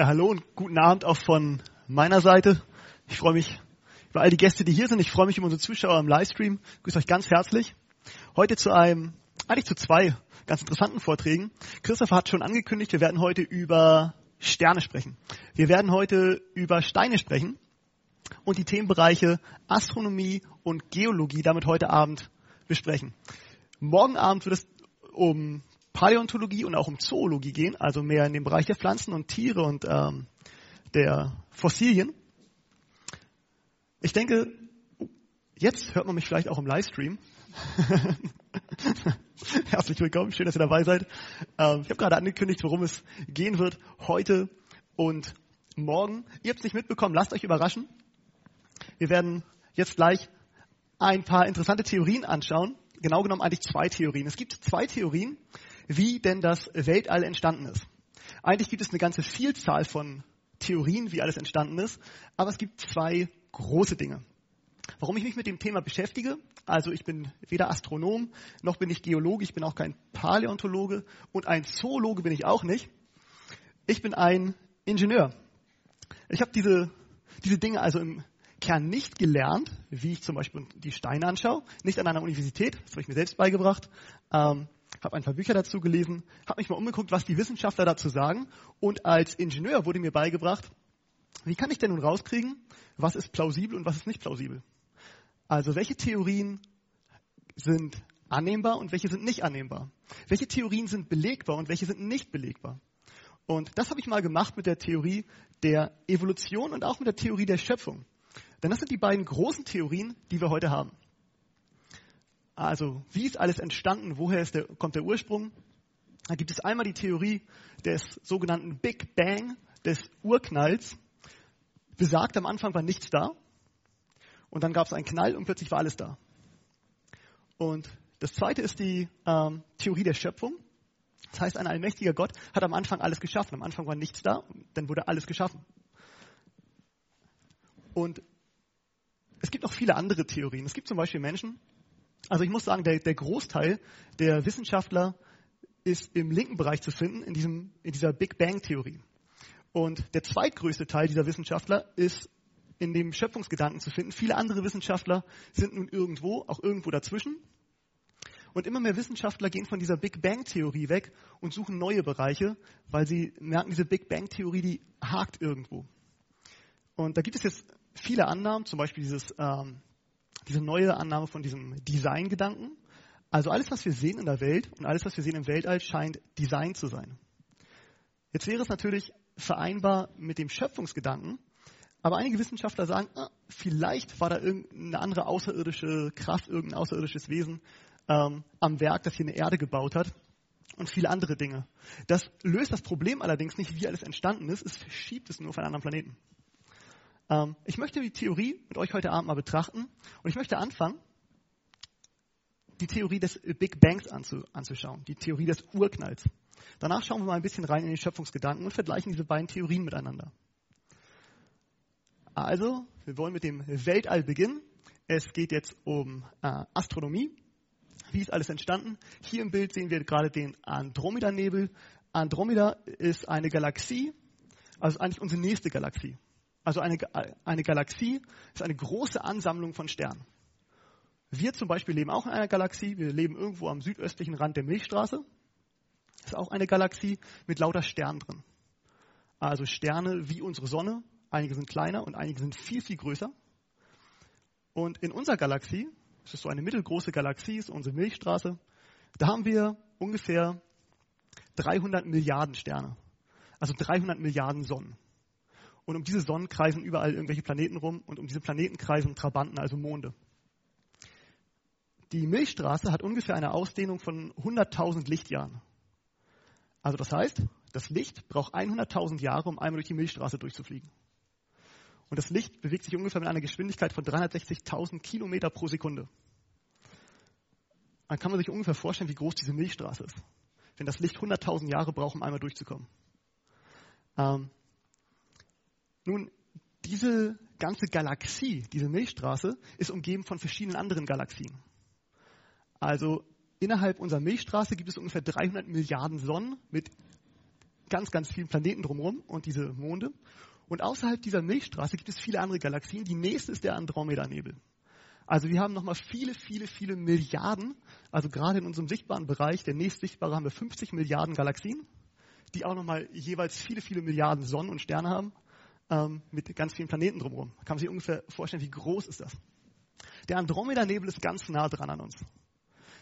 Ja, hallo und guten Abend auch von meiner Seite. Ich freue mich über all die Gäste, die hier sind. Ich freue mich über unsere Zuschauer im Livestream. Ich grüße euch ganz herzlich. Heute zu einem, eigentlich zu zwei ganz interessanten Vorträgen. Christopher hat schon angekündigt, wir werden heute über Sterne sprechen. Wir werden heute über Steine sprechen und die Themenbereiche Astronomie und Geologie damit heute Abend besprechen. Morgen Abend wird es um Paläontologie und auch um Zoologie gehen, also mehr in den Bereich der Pflanzen und Tiere und ähm, der Fossilien. Ich denke, jetzt hört man mich vielleicht auch im Livestream. Herzlich willkommen, schön, dass ihr dabei seid. Ähm, ich habe gerade angekündigt, worum es gehen wird heute und morgen. Ihr habt es nicht mitbekommen, lasst euch überraschen. Wir werden jetzt gleich ein paar interessante Theorien anschauen. Genau genommen eigentlich zwei Theorien. Es gibt zwei Theorien, wie denn das Weltall entstanden ist. Eigentlich gibt es eine ganze Vielzahl von Theorien, wie alles entstanden ist, aber es gibt zwei große Dinge. Warum ich mich mit dem Thema beschäftige, also ich bin weder Astronom, noch bin ich Geologe, ich bin auch kein Paläontologe und ein Zoologe bin ich auch nicht. Ich bin ein Ingenieur. Ich habe diese, diese Dinge also im Kern nicht gelernt, wie ich zum Beispiel die Steine anschaue, nicht an einer Universität, das habe ich mir selbst beigebracht, ähm, habe ein paar Bücher dazu gelesen, habe mich mal umgeguckt, was die Wissenschaftler dazu sagen. Und als Ingenieur wurde mir beigebracht, wie kann ich denn nun rauskriegen, was ist plausibel und was ist nicht plausibel? Also welche Theorien sind annehmbar und welche sind nicht annehmbar? Welche Theorien sind belegbar und welche sind nicht belegbar? Und das habe ich mal gemacht mit der Theorie der Evolution und auch mit der Theorie der Schöpfung. Denn das sind die beiden großen Theorien, die wir heute haben. Also, wie ist alles entstanden? Woher der, kommt der Ursprung? Da gibt es einmal die Theorie des sogenannten Big Bang, des Urknalls. Besagt, am Anfang war nichts da. Und dann gab es einen Knall und plötzlich war alles da. Und das zweite ist die ähm, Theorie der Schöpfung. Das heißt, ein allmächtiger Gott hat am Anfang alles geschaffen. Am Anfang war nichts da, dann wurde alles geschaffen. Und es gibt auch viele andere Theorien. Es gibt zum Beispiel Menschen, also ich muss sagen, der, der Großteil der Wissenschaftler ist im linken Bereich zu finden, in, diesem, in dieser Big Bang-Theorie. Und der zweitgrößte Teil dieser Wissenschaftler ist in dem Schöpfungsgedanken zu finden. Viele andere Wissenschaftler sind nun irgendwo, auch irgendwo dazwischen. Und immer mehr Wissenschaftler gehen von dieser Big Bang-Theorie weg und suchen neue Bereiche, weil sie merken, diese Big Bang-Theorie, die hakt irgendwo. Und da gibt es jetzt viele Annahmen, zum Beispiel dieses ähm, diese neue Annahme von diesem Design-Gedanken. Also alles, was wir sehen in der Welt und alles, was wir sehen im Weltall, scheint Design zu sein. Jetzt wäre es natürlich vereinbar mit dem Schöpfungsgedanken, aber einige Wissenschaftler sagen, ah, vielleicht war da irgendeine andere außerirdische Kraft, irgendein außerirdisches Wesen ähm, am Werk, das hier eine Erde gebaut hat und viele andere Dinge. Das löst das Problem allerdings nicht, wie alles entstanden ist, es verschiebt es nur auf einen anderen Planeten. Ähm, ich möchte die Theorie mit euch heute Abend mal betrachten und ich möchte anfangen, die Theorie des Big Bangs anzu, anzuschauen, die Theorie des Urknalls. Danach schauen wir mal ein bisschen rein in den Schöpfungsgedanken und vergleichen diese beiden Theorien miteinander. Also, wir wollen mit dem Weltall beginnen. Es geht jetzt um äh, Astronomie. Wie ist alles entstanden? Hier im Bild sehen wir gerade den Andromeda-Nebel. Andromeda ist eine Galaxie, also eigentlich unsere nächste Galaxie. Also eine, eine Galaxie ist eine große Ansammlung von Sternen. Wir zum Beispiel leben auch in einer Galaxie. Wir leben irgendwo am südöstlichen Rand der Milchstraße. Ist auch eine Galaxie mit lauter Sternen drin. Also Sterne wie unsere Sonne. Einige sind kleiner und einige sind viel, viel größer. Und in unserer Galaxie, das ist so eine mittelgroße Galaxie, ist unsere Milchstraße, da haben wir ungefähr 300 Milliarden Sterne. Also 300 Milliarden Sonnen. Und um diese Sonnen kreisen überall irgendwelche Planeten rum und um diese Planeten kreisen Trabanten, also Monde. Die Milchstraße hat ungefähr eine Ausdehnung von 100.000 Lichtjahren. Also das heißt, das Licht braucht 100.000 Jahre, um einmal durch die Milchstraße durchzufliegen. Und das Licht bewegt sich ungefähr mit einer Geschwindigkeit von 360.000 Kilometer pro Sekunde. Dann kann man sich ungefähr vorstellen, wie groß diese Milchstraße ist. Wenn das Licht 100.000 Jahre braucht, um einmal durchzukommen. Ähm, nun, diese ganze Galaxie, diese Milchstraße, ist umgeben von verschiedenen anderen Galaxien. Also innerhalb unserer Milchstraße gibt es ungefähr 300 Milliarden Sonnen mit ganz, ganz vielen Planeten drumherum und diese Monde. Und außerhalb dieser Milchstraße gibt es viele andere Galaxien. Die nächste ist der Andromeda-Nebel. Also wir haben nochmal viele, viele, viele Milliarden, also gerade in unserem sichtbaren Bereich, der nächst sichtbare, haben wir 50 Milliarden Galaxien, die auch nochmal jeweils viele, viele Milliarden Sonnen und Sterne haben, ähm, mit ganz vielen Planeten drumherum. Kann man sich ungefähr vorstellen, wie groß ist das? Der Andromeda-Nebel ist ganz nah dran an uns.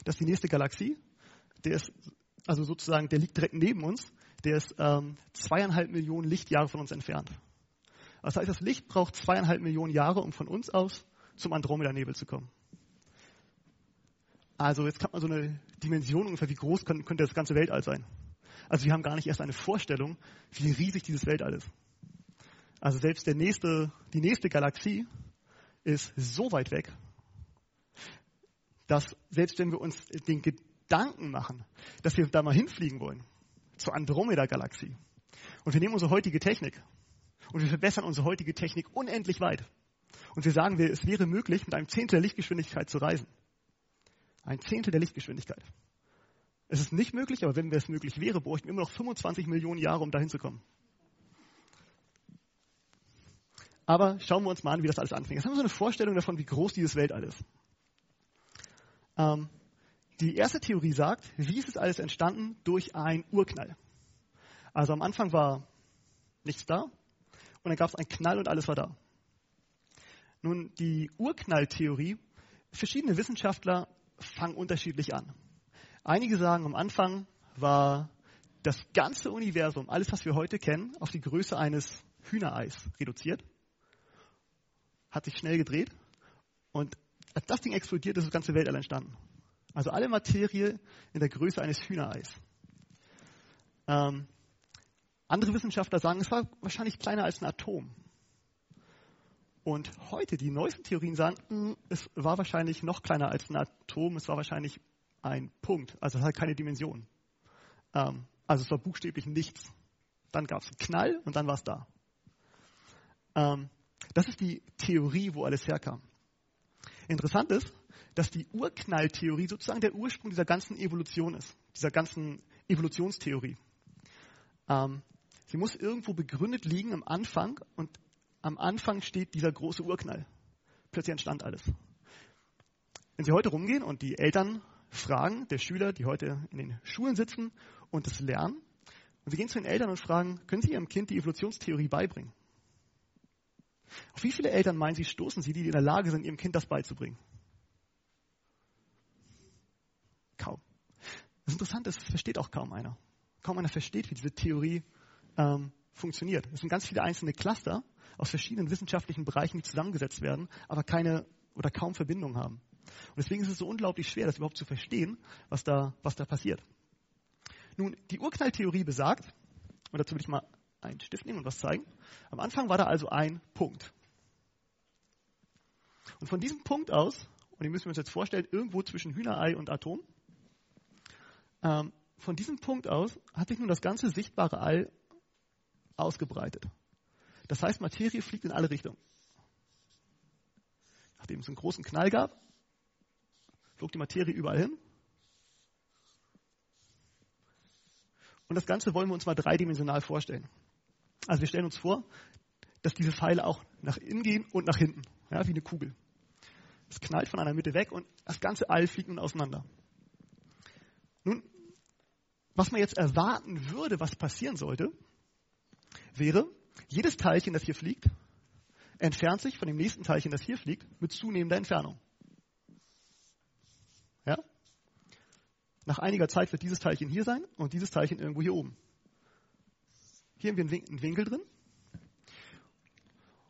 Das ist die nächste Galaxie. Der ist, also sozusagen, der liegt direkt neben uns. Der ist ähm, zweieinhalb Millionen Lichtjahre von uns entfernt. Das heißt, das Licht braucht zweieinhalb Millionen Jahre, um von uns aus zum Andromeda-Nebel zu kommen. Also jetzt kann man so eine Dimension ungefähr, wie groß könnte, könnte das ganze Weltall sein. Also wir haben gar nicht erst eine Vorstellung, wie riesig dieses Weltall ist. Also selbst der nächste, die nächste Galaxie ist so weit weg, dass selbst wenn wir uns den Gedanken machen, dass wir da mal hinfliegen wollen, zur Andromeda-Galaxie, und wir nehmen unsere heutige Technik und wir verbessern unsere heutige Technik unendlich weit, und wir sagen, es wäre möglich, mit einem Zehntel der Lichtgeschwindigkeit zu reisen. Ein Zehntel der Lichtgeschwindigkeit. Es ist nicht möglich, aber wenn es möglich wäre, bräuchten wir immer noch 25 Millionen Jahre, um dahin zu kommen. Aber schauen wir uns mal an, wie das alles anfängt. Jetzt haben wir so eine Vorstellung davon, wie groß dieses Weltall ist. Ähm, die erste Theorie sagt, wie ist es alles entstanden? Durch einen Urknall. Also am Anfang war nichts da und dann gab es einen Knall und alles war da. Nun, die Urknalltheorie, verschiedene Wissenschaftler fangen unterschiedlich an. Einige sagen, am Anfang war das ganze Universum, alles was wir heute kennen, auf die Größe eines Hühnereis reduziert, hat sich schnell gedreht und als das Ding explodiert, ist das ganze Weltall entstanden. Also alle Materie in der Größe eines Hühnereis. Ähm, andere Wissenschaftler sagen, es war wahrscheinlich kleiner als ein Atom. Und heute, die neuesten Theorien sagen, hm, es war wahrscheinlich noch kleiner als ein Atom, es war wahrscheinlich ein Punkt, also es hat keine Dimension. Ähm, also es war buchstäblich nichts. Dann gab es einen Knall und dann war es da. Ähm, das ist die Theorie, wo alles herkam. Interessant ist, dass die Urknalltheorie sozusagen der Ursprung dieser ganzen Evolution ist, dieser ganzen Evolutionstheorie. Ähm, sie muss irgendwo begründet liegen am Anfang und am Anfang steht dieser große Urknall. Plötzlich entstand alles. Wenn Sie heute rumgehen und die Eltern fragen, der Schüler, die heute in den Schulen sitzen und es lernen, und Sie gehen zu den Eltern und fragen, können Sie Ihrem Kind die Evolutionstheorie beibringen? Auf wie viele Eltern meinen Sie, stoßen Sie, die in der Lage sind, Ihrem Kind das beizubringen? Kaum. Das Interessante ist, es versteht auch kaum einer. Kaum einer versteht, wie diese Theorie ähm, funktioniert. Es sind ganz viele einzelne Cluster aus verschiedenen wissenschaftlichen Bereichen, die zusammengesetzt werden, aber keine oder kaum Verbindung haben. Und deswegen ist es so unglaublich schwer, das überhaupt zu verstehen, was da, was da passiert. Nun, die Urknalltheorie besagt, und dazu will ich mal einen Stift nehmen und was zeigen. Am Anfang war da also ein Punkt. Und von diesem Punkt aus, und den müssen wir uns jetzt vorstellen, irgendwo zwischen Hühnerei und Atom, ähm, von diesem Punkt aus hat sich nun das ganze sichtbare All ausgebreitet. Das heißt, Materie fliegt in alle Richtungen. Nachdem es einen großen Knall gab, flog die Materie überall hin. Und das Ganze wollen wir uns mal dreidimensional vorstellen. Also wir stellen uns vor, dass diese Pfeile auch nach innen gehen und nach hinten, ja, wie eine Kugel. Es knallt von einer Mitte weg und das ganze All fliegt nun auseinander. Nun, was man jetzt erwarten würde, was passieren sollte, wäre, jedes Teilchen, das hier fliegt, entfernt sich von dem nächsten Teilchen, das hier fliegt, mit zunehmender Entfernung. Ja? Nach einiger Zeit wird dieses Teilchen hier sein und dieses Teilchen irgendwo hier oben. Hier haben wir einen Winkel drin.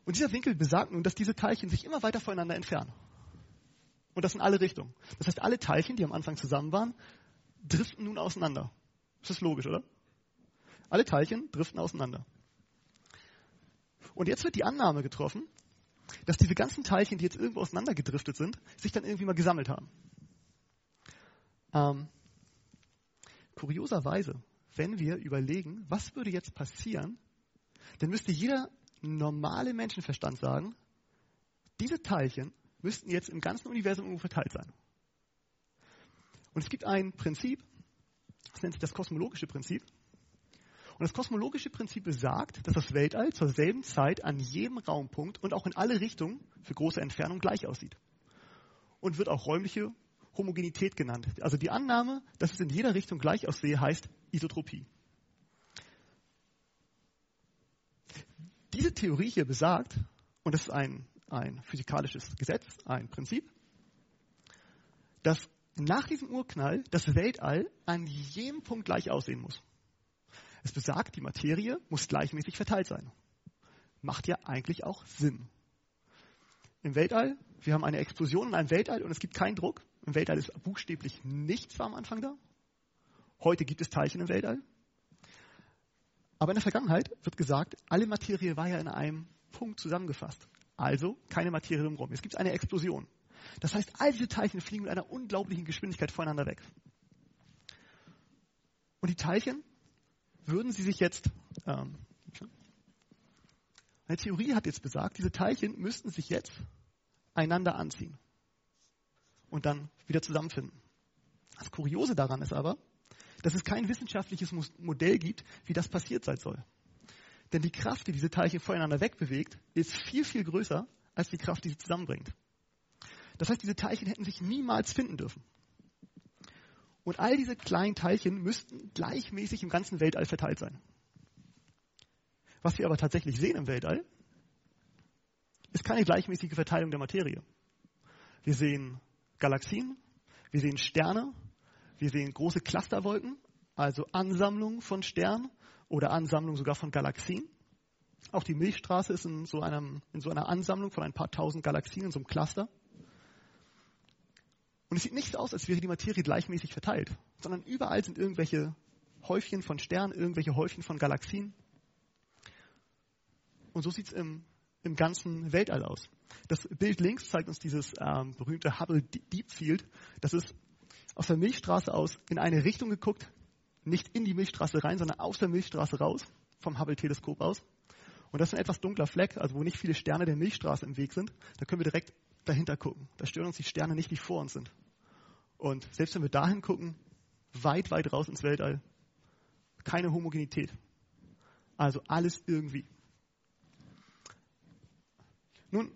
Und dieser Winkel besagt nun, dass diese Teilchen sich immer weiter voneinander entfernen. Und das in alle Richtungen. Das heißt, alle Teilchen, die am Anfang zusammen waren, driften nun auseinander. Das ist logisch, oder? Alle Teilchen driften auseinander. Und jetzt wird die Annahme getroffen, dass diese ganzen Teilchen, die jetzt irgendwo auseinandergedriftet sind, sich dann irgendwie mal gesammelt haben. Ähm, kurioserweise, wenn wir überlegen, was würde jetzt passieren, dann müsste jeder normale Menschenverstand sagen, diese Teilchen müssten jetzt im ganzen Universum irgendwo verteilt sein. Und es gibt ein Prinzip, das nennt sich das kosmologische Prinzip. Und das kosmologische Prinzip besagt, dass das Weltall zur selben Zeit an jedem Raumpunkt und auch in alle Richtungen für große Entfernungen gleich aussieht. Und wird auch räumliche Homogenität genannt. Also die Annahme, dass es in jeder Richtung gleich aussehe, heißt Isotropie. Diese Theorie hier besagt, und das ist ein, ein physikalisches Gesetz, ein Prinzip, dass nach diesem Urknall das Weltall an jedem Punkt gleich aussehen muss. Es besagt, die Materie muss gleichmäßig verteilt sein. Macht ja eigentlich auch Sinn. Im Weltall, wir haben eine Explosion in einem Weltall und es gibt keinen Druck. Im Weltall ist buchstäblich nichts am Anfang da. Heute gibt es Teilchen im Weltall. Aber in der Vergangenheit wird gesagt, alle Materie war ja in einem Punkt zusammengefasst. Also keine Materie drumherum. Jetzt gibt es eine Explosion. Das heißt, all diese Teilchen fliegen mit einer unglaublichen Geschwindigkeit voneinander weg. Und die Teilchen würden sie sich jetzt, ähm, eine Theorie hat jetzt besagt, diese Teilchen müssten sich jetzt einander anziehen und dann wieder zusammenfinden. Das Kuriose daran ist aber, dass es kein wissenschaftliches Modell gibt, wie das passiert sein soll. Denn die Kraft, die diese Teilchen voneinander wegbewegt, ist viel, viel größer als die Kraft, die sie zusammenbringt. Das heißt, diese Teilchen hätten sich niemals finden dürfen. Und all diese kleinen Teilchen müssten gleichmäßig im ganzen Weltall verteilt sein. Was wir aber tatsächlich sehen im Weltall, ist keine gleichmäßige Verteilung der Materie. Wir sehen Galaxien, wir sehen Sterne, wir sehen große Clusterwolken, also Ansammlungen von Sternen oder Ansammlungen sogar von Galaxien. Auch die Milchstraße ist in so, einem, in so einer Ansammlung von ein paar tausend Galaxien, in so einem Cluster. Und es sieht nicht aus, als wäre die Materie gleichmäßig verteilt, sondern überall sind irgendwelche Häufchen von Sternen, irgendwelche Häufchen von Galaxien. Und so sieht es im, im ganzen Weltall aus. Das Bild links zeigt uns dieses ähm, berühmte Hubble Deep Field. Das ist aus der Milchstraße aus in eine Richtung geguckt, nicht in die Milchstraße rein, sondern aus der Milchstraße raus, vom Hubble-Teleskop aus. Und das ist ein etwas dunkler Fleck, also wo nicht viele Sterne der Milchstraße im Weg sind. Da können wir direkt dahinter gucken. Da stören uns die Sterne nicht, die vor uns sind. Und selbst wenn wir dahin gucken, weit, weit raus ins Weltall, keine Homogenität. Also alles irgendwie. Nun,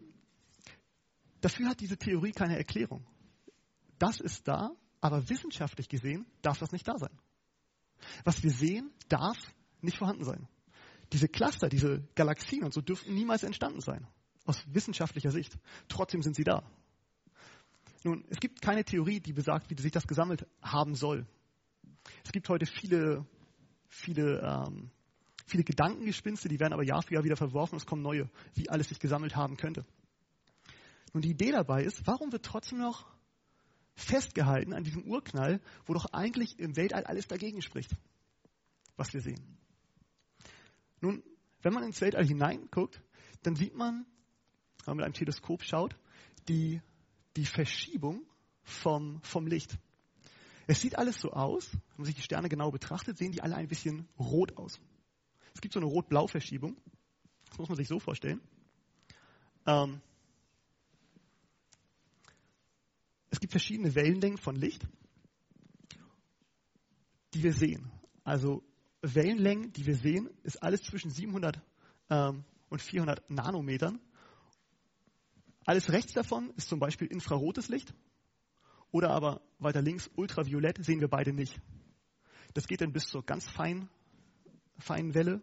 dafür hat diese Theorie keine Erklärung. Das ist da, aber wissenschaftlich gesehen darf das nicht da sein. Was wir sehen, darf nicht vorhanden sein. Diese Cluster, diese Galaxien und so dürften niemals entstanden sein. Aus wissenschaftlicher Sicht. Trotzdem sind sie da. Nun, es gibt keine Theorie, die besagt, wie sich das gesammelt haben soll. Es gibt heute viele, viele, ähm, viele Gedankengespinste, die werden aber Jahr für Jahr wieder verworfen. Es kommen neue, wie alles sich gesammelt haben könnte. Nun, die Idee dabei ist, warum wird trotzdem noch festgehalten an diesem Urknall, wo doch eigentlich im Weltall alles dagegen spricht, was wir sehen? Nun, wenn man ins Weltall hineinguckt, dann sieht man, wenn man mit einem Teleskop schaut, die, die Verschiebung vom, vom Licht. Es sieht alles so aus, wenn man sich die Sterne genau betrachtet, sehen die alle ein bisschen rot aus. Es gibt so eine Rot-Blau-Verschiebung. Das muss man sich so vorstellen. Ähm, es gibt verschiedene Wellenlängen von Licht, die wir sehen. Also Wellenlängen, die wir sehen, ist alles zwischen 700 ähm, und 400 Nanometern. Alles rechts davon ist zum Beispiel infrarotes Licht oder aber weiter links ultraviolett sehen wir beide nicht. Das geht dann bis zur ganz feinen, feinen Welle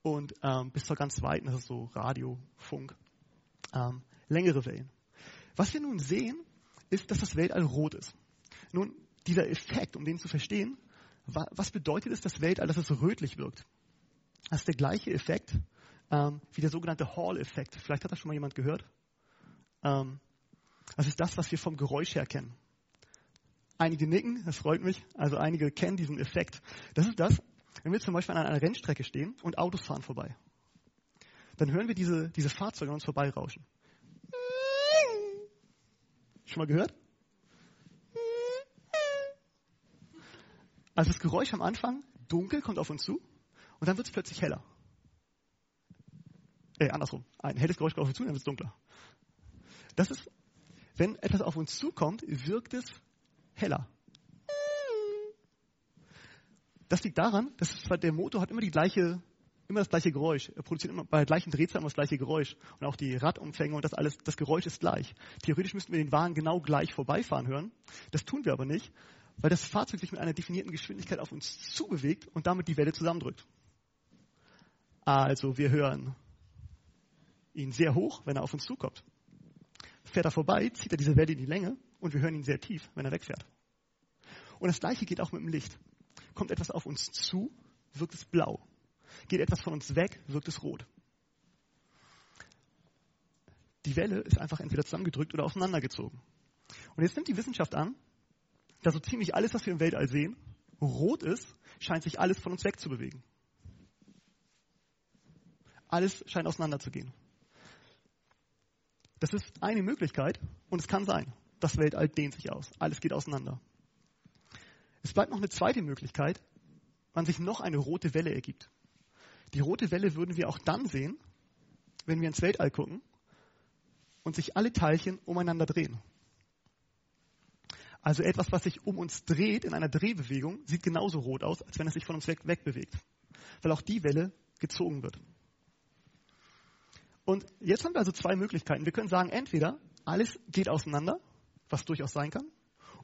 und ähm, bis zur ganz weiten, das ist so Radio, Funk, ähm, längere Wellen. Was wir nun sehen, ist, dass das Weltall rot ist. Nun, dieser Effekt, um den zu verstehen, was bedeutet es, das Weltall, dass es rötlich wirkt? Das ist der gleiche Effekt ähm, wie der sogenannte Hall-Effekt. Vielleicht hat das schon mal jemand gehört. Ähm, das ist das, was wir vom Geräusch her kennen. Einige nicken, das freut mich. Also einige kennen diesen Effekt. Das ist das, wenn wir zum Beispiel an einer Rennstrecke stehen und Autos fahren vorbei. Dann hören wir diese, diese Fahrzeuge an uns vorbeirauschen. Schon mal gehört? Also das Geräusch am Anfang, dunkel, kommt auf uns zu und dann wird es plötzlich heller. Äh, andersrum. Ein helles Geräusch kommt auf uns zu, dann wird es dunkler. Das ist, wenn etwas auf uns zukommt, wirkt es heller. das liegt daran, dass der Motor hat immer die gleiche, immer das gleiche Geräusch. Er produziert immer bei der gleichen Drehzahl immer das gleiche Geräusch. Und auch die Radumfänge und das alles, das Geräusch ist gleich. Theoretisch müssten wir den Wagen genau gleich vorbeifahren hören. Das tun wir aber nicht, weil das Fahrzeug sich mit einer definierten Geschwindigkeit auf uns zubewegt und damit die Welle zusammendrückt. Also wir hören ihn sehr hoch, wenn er auf uns zukommt. Fährt er vorbei, zieht er diese Welle in die Länge und wir hören ihn sehr tief, wenn er wegfährt. Und das gleiche geht auch mit dem Licht. Kommt etwas auf uns zu, wirkt es blau. Geht etwas von uns weg, wirkt es rot. Die Welle ist einfach entweder zusammengedrückt oder auseinandergezogen. Und jetzt nimmt die Wissenschaft an, dass so ziemlich alles, was wir im Weltall sehen, rot ist, scheint sich alles von uns wegzubewegen. Alles scheint auseinanderzugehen. Das ist eine Möglichkeit und es kann sein. Das Weltall dehnt sich aus. Alles geht auseinander. Es bleibt noch eine zweite Möglichkeit, wann sich noch eine rote Welle ergibt. Die rote Welle würden wir auch dann sehen, wenn wir ins Weltall gucken und sich alle Teilchen umeinander drehen. Also etwas, was sich um uns dreht in einer Drehbewegung, sieht genauso rot aus, als wenn es sich von uns weg, wegbewegt. Weil auch die Welle gezogen wird. Und jetzt haben wir also zwei Möglichkeiten. Wir können sagen, entweder alles geht auseinander, was durchaus sein kann,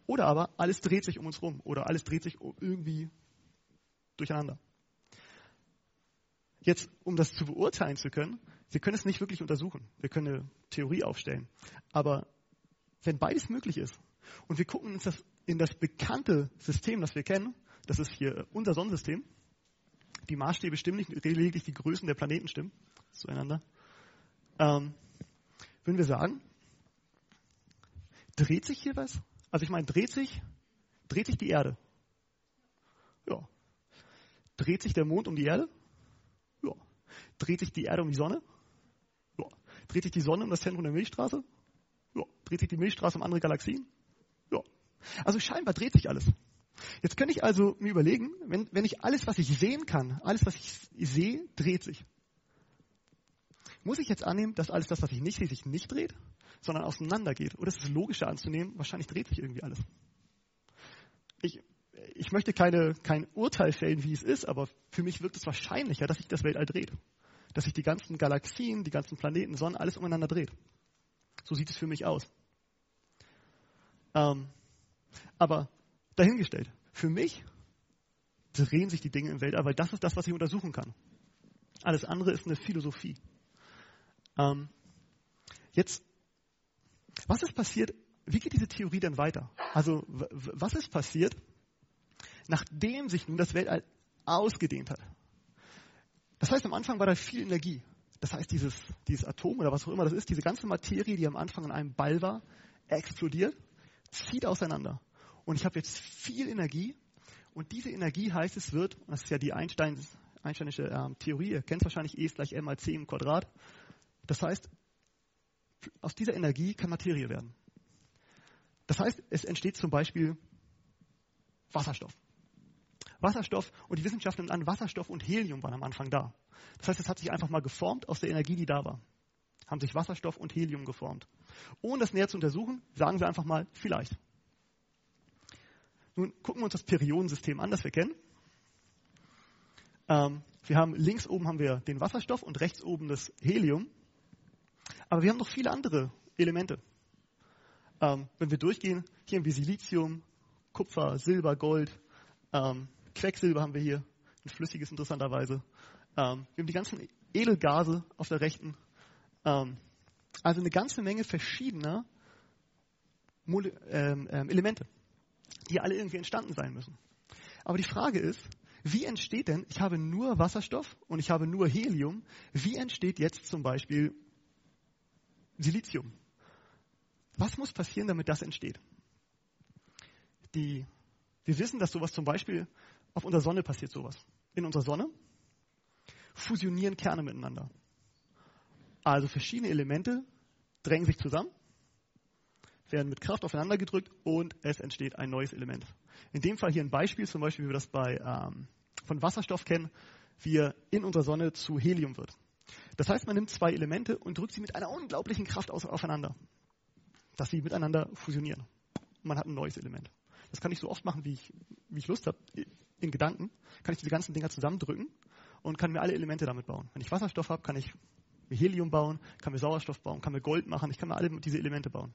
oder aber alles dreht sich um uns rum oder alles dreht sich irgendwie durcheinander. Jetzt, um das zu beurteilen zu können, wir können es nicht wirklich untersuchen. Wir können eine Theorie aufstellen. Aber wenn beides möglich ist und wir gucken uns das in das bekannte System, das wir kennen, das ist hier unser Sonnensystem, die Maßstäbe stimmen nicht, lediglich die Größen der Planeten stimmen zueinander, ähm, würden wir sagen, dreht sich hier was? Also ich meine, dreht sich, dreht sich die Erde? Ja. Dreht sich der Mond um die Erde? Dreht sich die Erde um die Sonne? Ja. Dreht sich die Sonne um das Zentrum der Milchstraße? Ja. Dreht sich die Milchstraße um andere Galaxien? Ja. Also scheinbar dreht sich alles. Jetzt könnte ich also mir überlegen, wenn, wenn ich alles, was ich sehen kann, alles, was ich sehe, dreht sich. Muss ich jetzt annehmen, dass alles das, was ich nicht sehe, sich nicht dreht? sondern auseinandergeht. Oder ist es logischer anzunehmen, wahrscheinlich dreht sich irgendwie alles. Ich, ich möchte keine, kein Urteil fällen, wie es ist, aber für mich wirkt es wahrscheinlicher, dass sich das Weltall dreht. Dass sich die ganzen Galaxien, die ganzen Planeten, Sonnen, alles umeinander dreht. So sieht es für mich aus. Ähm, aber dahingestellt, für mich drehen sich die Dinge im Weltall, weil das ist das, was ich untersuchen kann. Alles andere ist eine Philosophie. Ähm, jetzt was ist passiert? Wie geht diese Theorie denn weiter? Also, was ist passiert, nachdem sich nun das Weltall ausgedehnt hat? Das heißt, am Anfang war da viel Energie. Das heißt, dieses, dieses Atom oder was auch immer das ist, diese ganze Materie, die am Anfang in einem Ball war, explodiert, zieht auseinander. Und ich habe jetzt viel Energie. Und diese Energie heißt, es wird, das ist ja die Einsteins, Einsteinische äh, Theorie, ihr kennt wahrscheinlich E ist gleich m mal c im Quadrat. Das heißt, aus dieser Energie kann Materie werden. Das heißt, es entsteht zum Beispiel Wasserstoff. Wasserstoff und die Wissenschaft nimmt an, Wasserstoff und Helium waren am Anfang da. Das heißt, es hat sich einfach mal geformt aus der Energie, die da war. Haben sich Wasserstoff und Helium geformt. Ohne das näher zu untersuchen, sagen wir einfach mal, vielleicht. Nun gucken wir uns das Periodensystem an, das wir kennen. Ähm, wir haben links oben haben wir den Wasserstoff und rechts oben das Helium. Aber wir haben noch viele andere Elemente. Ähm, wenn wir durchgehen, hier haben wir Silizium, Kupfer, Silber, Gold, ähm, Quecksilber haben wir hier, ein flüssiges interessanterweise. Ähm, wir haben die ganzen Edelgase auf der rechten. Ähm, also eine ganze Menge verschiedener Mole ähm, ähm, Elemente, die alle irgendwie entstanden sein müssen. Aber die Frage ist, wie entsteht denn, ich habe nur Wasserstoff und ich habe nur Helium, wie entsteht jetzt zum Beispiel Silizium. Was muss passieren, damit das entsteht? Die, wir wissen, dass sowas zum Beispiel auf unserer Sonne passiert sowas. In unserer Sonne fusionieren Kerne miteinander. Also verschiedene Elemente drängen sich zusammen, werden mit Kraft aufeinander gedrückt und es entsteht ein neues Element. In dem Fall hier ein Beispiel, zum Beispiel, wie wir das bei, ähm, von Wasserstoff kennen, wie er in unserer Sonne zu Helium wird. Das heißt, man nimmt zwei Elemente und drückt sie mit einer unglaublichen Kraft aufeinander, dass sie miteinander fusionieren. Man hat ein neues Element. Das kann ich so oft machen, wie ich, wie ich Lust habe. In Gedanken, kann ich diese ganzen Dinger zusammendrücken und kann mir alle Elemente damit bauen. Wenn ich Wasserstoff habe, kann ich mir Helium bauen, kann mir Sauerstoff bauen, kann mir Gold machen, ich kann mir alle diese Elemente bauen.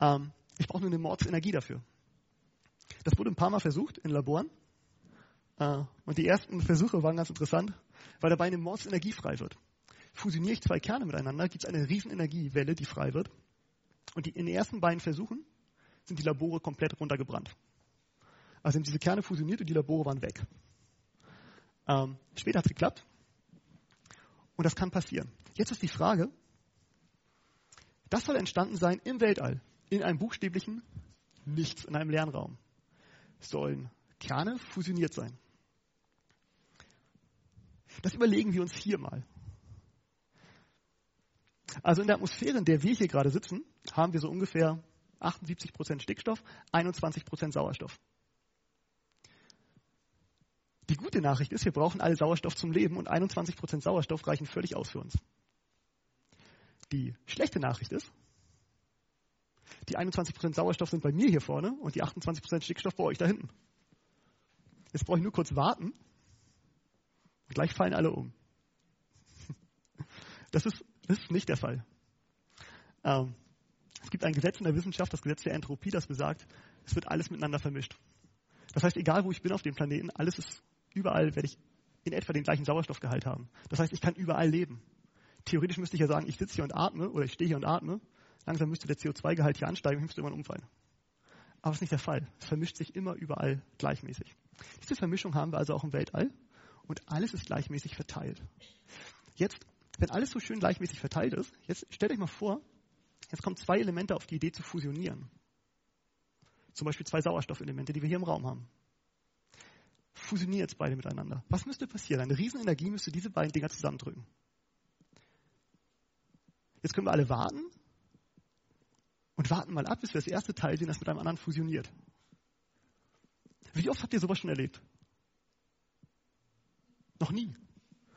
Ähm, ich brauche nur eine Mordsenergie dafür. Das wurde ein paar Mal versucht in Laboren. Äh, und die ersten Versuche waren ganz interessant, weil dabei eine Mordsenergie frei wird. Fusioniere ich zwei Kerne miteinander, gibt es eine riesen Energiewelle, die frei wird. Und die, in den ersten beiden Versuchen sind die Labore komplett runtergebrannt. Also sind diese Kerne fusioniert und die Labore waren weg. Ähm, später hat es geklappt. Und das kann passieren. Jetzt ist die Frage, das soll entstanden sein im Weltall, in einem buchstäblichen Nichts, in einem leeren Raum. Sollen Kerne fusioniert sein. Das überlegen wir uns hier mal. Also in der Atmosphäre, in der wir hier gerade sitzen, haben wir so ungefähr 78% Stickstoff, 21% Sauerstoff. Die gute Nachricht ist, wir brauchen alle Sauerstoff zum Leben und 21% Sauerstoff reichen völlig aus für uns. Die schlechte Nachricht ist, die 21% Sauerstoff sind bei mir hier vorne und die 28% Stickstoff bei euch da hinten. Jetzt brauche ich nur kurz warten und gleich fallen alle um. Das ist, das ist nicht der Fall. Ähm, es gibt ein Gesetz in der Wissenschaft, das Gesetz der Entropie, das besagt, es wird alles miteinander vermischt. Das heißt, egal wo ich bin auf dem Planeten, alles ist überall, werde ich in etwa den gleichen Sauerstoffgehalt haben. Das heißt, ich kann überall leben. Theoretisch müsste ich ja sagen, ich sitze hier und atme oder ich stehe hier und atme. Langsam müsste der CO2-Gehalt hier ansteigen und müsste irgendwann umfallen. Aber das ist nicht der Fall. Es vermischt sich immer überall gleichmäßig. Diese Vermischung haben wir also auch im Weltall und alles ist gleichmäßig verteilt. Jetzt, wenn alles so schön gleichmäßig verteilt ist, jetzt stellt euch mal vor, jetzt kommen zwei Elemente auf die Idee zu fusionieren. Zum Beispiel zwei Sauerstoffelemente, die wir hier im Raum haben. Fusionieren jetzt beide miteinander. Was müsste passieren? Eine Riesenenergie müsste diese beiden Dinger zusammendrücken. Jetzt können wir alle warten und warten mal ab, bis wir das erste Teil sehen, das mit einem anderen fusioniert. Wie oft habt ihr sowas schon erlebt? Noch nie.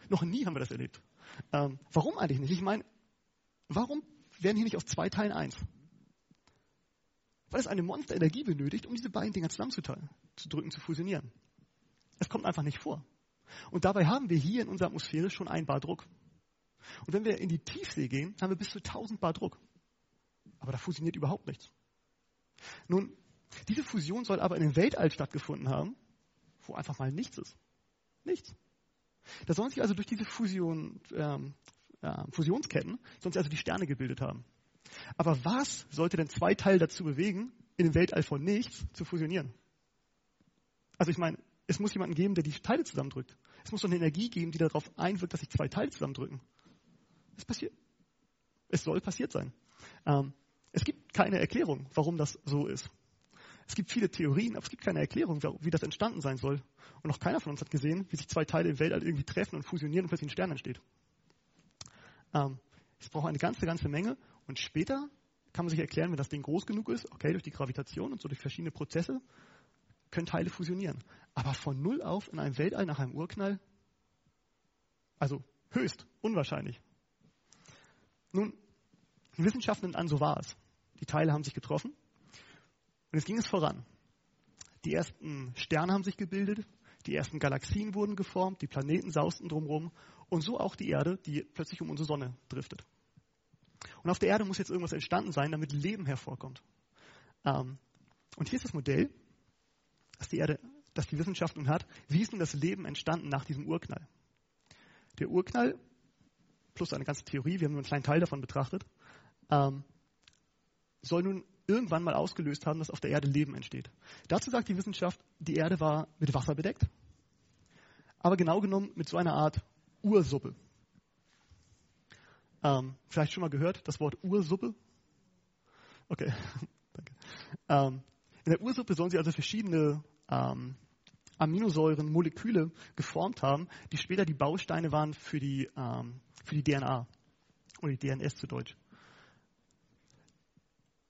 Noch nie haben wir das erlebt. Ähm, warum eigentlich nicht? Ich meine, warum werden hier nicht aus zwei Teilen eins? Weil es eine Monsterenergie benötigt, um diese beiden Dinger zusammenzuteilen, zu drücken, zu fusionieren. Es kommt einfach nicht vor. Und dabei haben wir hier in unserer Atmosphäre schon ein Bar Druck. Und wenn wir in die Tiefsee gehen, haben wir bis zu 1000 Bar Druck. Aber da fusioniert überhaupt nichts. Nun, diese Fusion soll aber in den Weltall stattgefunden haben, wo einfach mal nichts ist. Nichts. Da sollen sich also durch diese Fusion, ähm, äh, Fusionsketten, sich also die Sterne gebildet haben. Aber was sollte denn zwei Teile dazu bewegen, in dem Weltall von nichts zu fusionieren? Also ich meine, es muss jemanden geben, der die Teile zusammendrückt. Es muss doch eine Energie geben, die darauf einwirkt, dass sich zwei Teile zusammendrücken. Es passiert. Es soll passiert sein. Ähm, es gibt keine Erklärung, warum das so ist. Es gibt viele Theorien, aber es gibt keine Erklärung, wie das entstanden sein soll. Und noch keiner von uns hat gesehen, wie sich zwei Teile im Weltall irgendwie treffen und fusionieren und plötzlich ein Stern entsteht. Ähm, es braucht eine ganze, ganze Menge. Und später kann man sich erklären, wenn das Ding groß genug ist, okay, durch die Gravitation und so durch verschiedene Prozesse, können Teile fusionieren. Aber von Null auf in einem Weltall nach einem Urknall, also höchst unwahrscheinlich. Nun, die Wissenschaft nimmt an, so war es. Die Teile haben sich getroffen und jetzt ging es voran. Die ersten Sterne haben sich gebildet, die ersten Galaxien wurden geformt, die Planeten sausten drumherum und so auch die Erde, die plötzlich um unsere Sonne driftet. Und auf der Erde muss jetzt irgendwas entstanden sein, damit Leben hervorkommt. Ähm, und hier ist das Modell, dass die Erde, dass die Wissenschaft nun hat, wie ist nun das Leben entstanden nach diesem Urknall? Der Urknall plus eine ganze Theorie, wir haben nur einen kleinen Teil davon betrachtet, ähm, soll nun irgendwann mal ausgelöst haben, dass auf der Erde Leben entsteht. Dazu sagt die Wissenschaft, die Erde war mit Wasser bedeckt, aber genau genommen mit so einer Art Ursuppe. Ähm, vielleicht schon mal gehört, das Wort Ursuppe? Okay, danke. Ähm, in der Ursuppe sollen sie also verschiedene ähm, Aminosäuren, Moleküle geformt haben, die später die Bausteine waren für die, ähm, für die DNA oder die DNS zu Deutsch.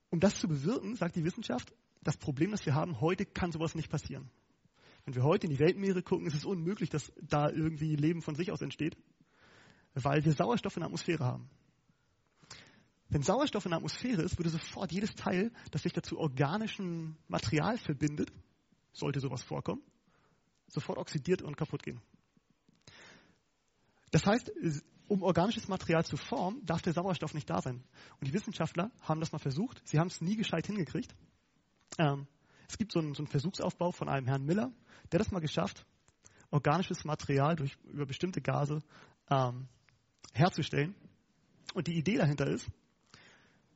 Um das zu bewirken, sagt die Wissenschaft, das Problem, das wir haben, heute kann sowas nicht passieren. Wenn wir heute in die Weltmeere gucken, ist es unmöglich, dass da irgendwie Leben von sich aus entsteht, weil wir Sauerstoff in der Atmosphäre haben. Wenn Sauerstoff in der Atmosphäre ist, würde sofort jedes Teil, das sich dazu organischem Material verbindet, sollte sowas vorkommen, sofort oxidiert und kaputt gehen. Das heißt, um organisches Material zu formen, darf der Sauerstoff nicht da sein. Und die Wissenschaftler haben das mal versucht. Sie haben es nie gescheit hingekriegt. Ähm, es gibt so einen, so einen, Versuchsaufbau von einem Herrn Miller, der das mal geschafft, organisches Material durch, über bestimmte Gase ähm, herzustellen. Und die Idee dahinter ist,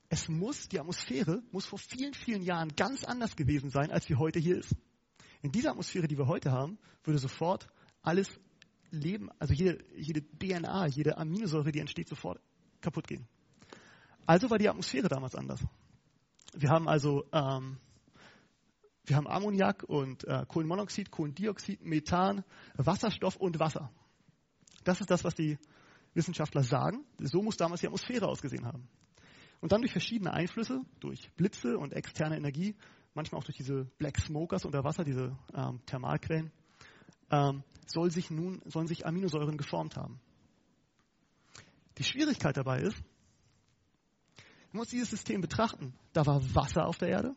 es muss, die Atmosphäre muss vor vielen, vielen Jahren ganz anders gewesen sein, als sie heute hier ist. In dieser Atmosphäre, die wir heute haben, würde sofort alles Leben, also jede, jede DNA, jede Aminosäure, die entsteht, sofort kaputt gehen. Also war die Atmosphäre damals anders. Wir haben also ähm, wir haben Ammoniak und äh, Kohlenmonoxid, Kohlendioxid, Methan, Wasserstoff und Wasser. Das ist das, was die Wissenschaftler sagen. So muss damals die Atmosphäre ausgesehen haben. Und dann durch verschiedene Einflüsse, durch Blitze und externe Energie, manchmal auch durch diese Black Smokers unter Wasser, diese ähm, Thermalquellen, ähm, soll sich nun, sollen sich Aminosäuren geformt haben. Die Schwierigkeit dabei ist, man muss dieses System betrachten. Da war Wasser auf der Erde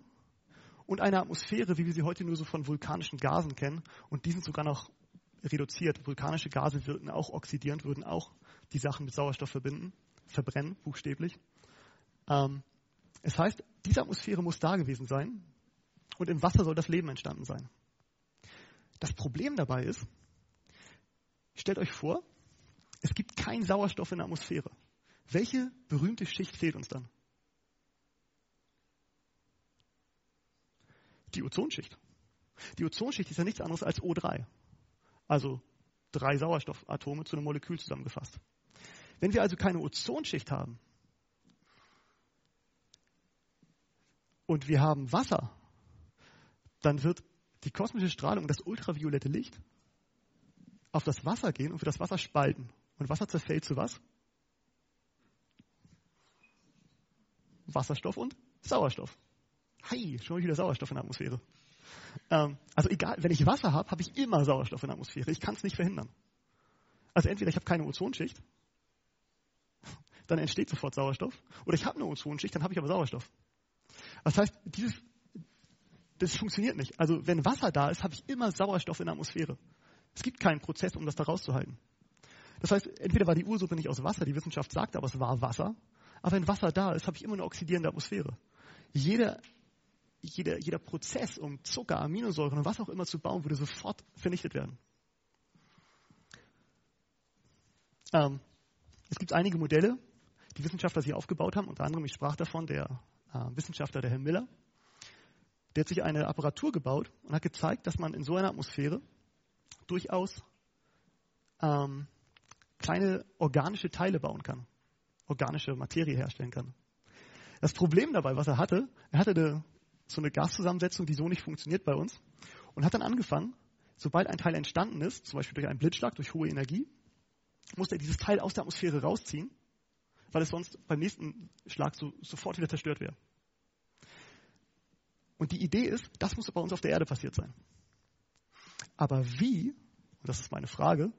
und eine Atmosphäre, wie wir sie heute nur so von vulkanischen Gasen kennen. Und die sind sogar noch reduziert. Vulkanische Gase würden auch oxidierend, würden auch die Sachen mit Sauerstoff verbinden, verbrennen, buchstäblich. Ähm, es heißt, diese Atmosphäre muss da gewesen sein und im Wasser soll das Leben entstanden sein. Das Problem dabei ist, stellt euch vor, es gibt keinen Sauerstoff in der Atmosphäre. Welche berühmte Schicht fehlt uns dann? Die Ozonschicht. Die Ozonschicht ist ja nichts anderes als O3. Also drei Sauerstoffatome zu einem Molekül zusammengefasst. Wenn wir also keine Ozonschicht haben und wir haben Wasser, dann wird die kosmische Strahlung, das ultraviolette Licht, auf das Wasser gehen und für das Wasser spalten. Und Wasser zerfällt zu was? Wasserstoff und Sauerstoff. Hi, schon mal wieder Sauerstoff in der Atmosphäre. Ähm, also egal, wenn ich Wasser habe, habe ich immer Sauerstoff in der Atmosphäre. Ich kann es nicht verhindern. Also entweder ich habe keine Ozonschicht, dann entsteht sofort Sauerstoff, oder ich habe eine Ozonschicht, dann habe ich aber Sauerstoff. Das heißt, dieses, das funktioniert nicht. Also wenn Wasser da ist, habe ich immer Sauerstoff in der Atmosphäre. Es gibt keinen Prozess, um das da rauszuhalten. Das heißt, entweder war die Ursuppe nicht aus Wasser, die Wissenschaft sagt aber, es war Wasser, aber wenn Wasser da ist, habe ich immer eine oxidierende Atmosphäre. Jeder, jeder, jeder Prozess, um Zucker, Aminosäuren und was auch immer zu bauen, würde sofort vernichtet werden. Ähm, es gibt einige Modelle, die Wissenschaftler sich aufgebaut haben, unter anderem, ich sprach davon, der Wissenschaftler, der Herr Miller, der hat sich eine Apparatur gebaut und hat gezeigt, dass man in so einer Atmosphäre durchaus ähm, kleine organische Teile bauen kann, organische Materie herstellen kann. Das Problem dabei, was er hatte, er hatte eine, so eine Gaszusammensetzung, die so nicht funktioniert bei uns und hat dann angefangen, sobald ein Teil entstanden ist, zum Beispiel durch einen Blitzschlag, durch hohe Energie, musste er dieses Teil aus der Atmosphäre rausziehen, weil es sonst beim nächsten Schlag so, sofort wieder zerstört wäre. Und die Idee ist, das muss bei uns auf der Erde passiert sein. Aber wie, und das ist meine Frage,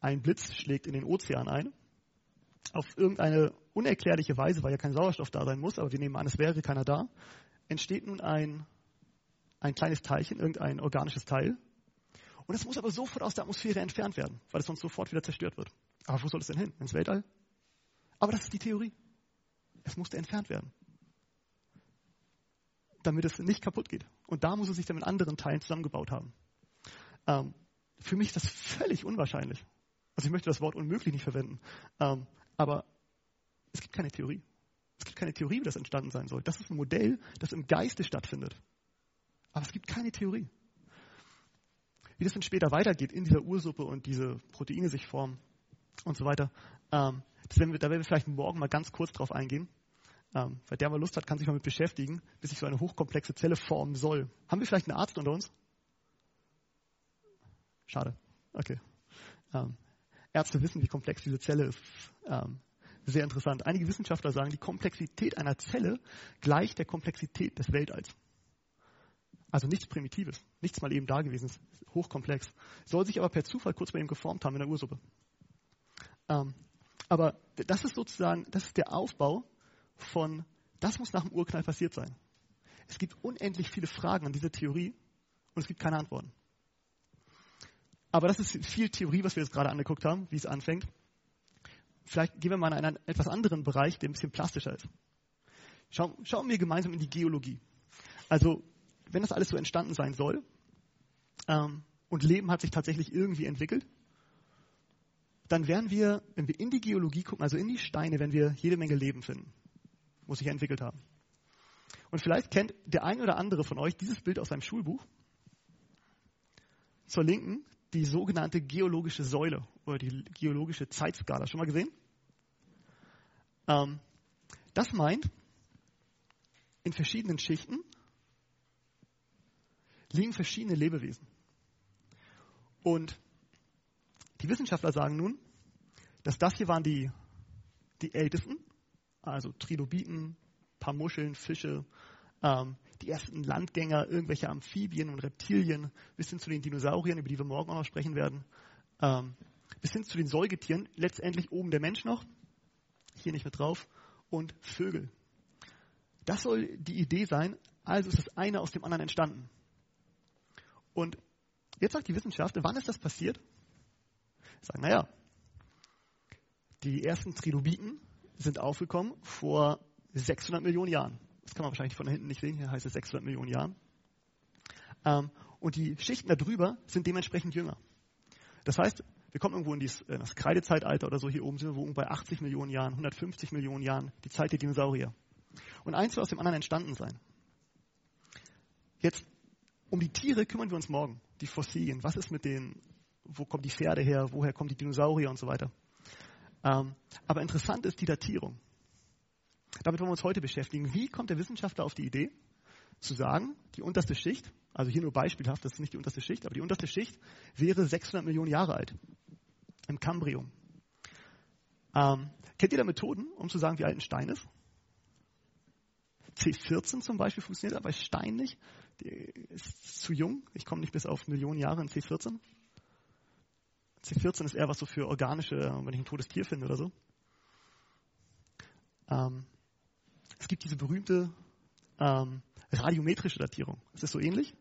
ein Blitz schlägt in den Ozean ein, auf irgendeine unerklärliche Weise, weil ja kein Sauerstoff da sein muss, aber wir nehmen an, es wäre keiner da, entsteht nun ein, ein kleines Teilchen, irgendein organisches Teil. Und es muss aber sofort aus der Atmosphäre entfernt werden, weil es sonst sofort wieder zerstört wird. Aber wo soll es denn hin? Ins Weltall? Aber das ist die Theorie. Es musste entfernt werden damit es nicht kaputt geht. Und da muss es sich dann mit anderen Teilen zusammengebaut haben. Ähm, für mich ist das völlig unwahrscheinlich. Also ich möchte das Wort unmöglich nicht verwenden. Ähm, aber es gibt keine Theorie. Es gibt keine Theorie, wie das entstanden sein soll. Das ist ein Modell, das im Geiste stattfindet. Aber es gibt keine Theorie. Wie das dann später weitergeht in dieser Ursuppe und diese Proteine sich formen und so weiter, ähm, da werden wir vielleicht morgen mal ganz kurz drauf eingehen. Ähm, wer der mal Lust hat, kann sich mal mit beschäftigen, wie sich so eine hochkomplexe Zelle formen soll. Haben wir vielleicht einen Arzt unter uns? Schade. Okay. Ähm, Ärzte wissen, wie komplex diese Zelle ist. Ähm, sehr interessant. Einige Wissenschaftler sagen, die Komplexität einer Zelle gleicht der Komplexität des Weltalls. Also nichts Primitives, nichts mal eben da gewesen ist, hochkomplex. Soll sich aber per Zufall kurz bei ihm geformt haben in der Ursuppe. Ähm, aber das ist sozusagen, das ist der Aufbau von, das muss nach dem Urknall passiert sein. Es gibt unendlich viele Fragen an diese Theorie und es gibt keine Antworten. Aber das ist viel Theorie, was wir jetzt gerade angeguckt haben, wie es anfängt. Vielleicht gehen wir mal in einen etwas anderen Bereich, der ein bisschen plastischer ist. Schauen, schauen wir gemeinsam in die Geologie. Also, wenn das alles so entstanden sein soll ähm, und Leben hat sich tatsächlich irgendwie entwickelt, dann werden wir, wenn wir in die Geologie gucken, also in die Steine, werden wir jede Menge Leben finden, muss sich entwickelt haben. Und vielleicht kennt der ein oder andere von euch dieses Bild aus seinem Schulbuch. Zur Linken die sogenannte geologische Säule oder die geologische Zeitskala. Schon mal gesehen? Ähm, das meint, in verschiedenen Schichten liegen verschiedene Lebewesen. Und die Wissenschaftler sagen nun, dass das hier waren die, die ältesten, also Trilobiten, paar Muscheln, Fische, ähm, die ersten Landgänger, irgendwelche Amphibien und Reptilien, bis hin zu den Dinosauriern, über die wir morgen auch noch sprechen werden, ähm, bis hin zu den Säugetieren, letztendlich oben der Mensch noch, hier nicht mit drauf, und Vögel. Das soll die Idee sein, also ist das eine aus dem anderen entstanden. Und jetzt sagt die Wissenschaft, wann ist das passiert? Sagen, naja, die ersten Trilobiten sind aufgekommen vor 600 Millionen Jahren. Das kann man wahrscheinlich von hinten nicht sehen, hier heißt es 600 Millionen Jahren. Ähm, und die Schichten darüber sind dementsprechend jünger. Das heißt, wir kommen irgendwo in dies, äh, das Kreidezeitalter oder so, hier oben sind wir bei 80 Millionen Jahren, 150 Millionen Jahren, die Zeit der Dinosaurier. Und eins soll aus dem anderen entstanden sein. Jetzt, um die Tiere kümmern wir uns morgen. Die Fossilien. Was ist mit den, wo kommen die Pferde her? Woher kommen die Dinosaurier und so weiter? Ähm, aber interessant ist die Datierung. Damit wollen wir uns heute beschäftigen. Wie kommt der Wissenschaftler auf die Idee, zu sagen, die unterste Schicht, also hier nur beispielhaft, das ist nicht die unterste Schicht, aber die unterste Schicht wäre 600 Millionen Jahre alt. Im Kambrium. Ähm, kennt ihr da Methoden, um zu sagen, wie alt ein Stein ist? C14 zum Beispiel funktioniert aber Stein nicht. Die ist zu jung. Ich komme nicht bis auf Millionen Jahre in C14. C14 ist eher was so für organische, wenn ich ein totes Tier finde oder so. Ähm, es gibt diese berühmte ähm, radiometrische Datierung. Es ist so ähnlich,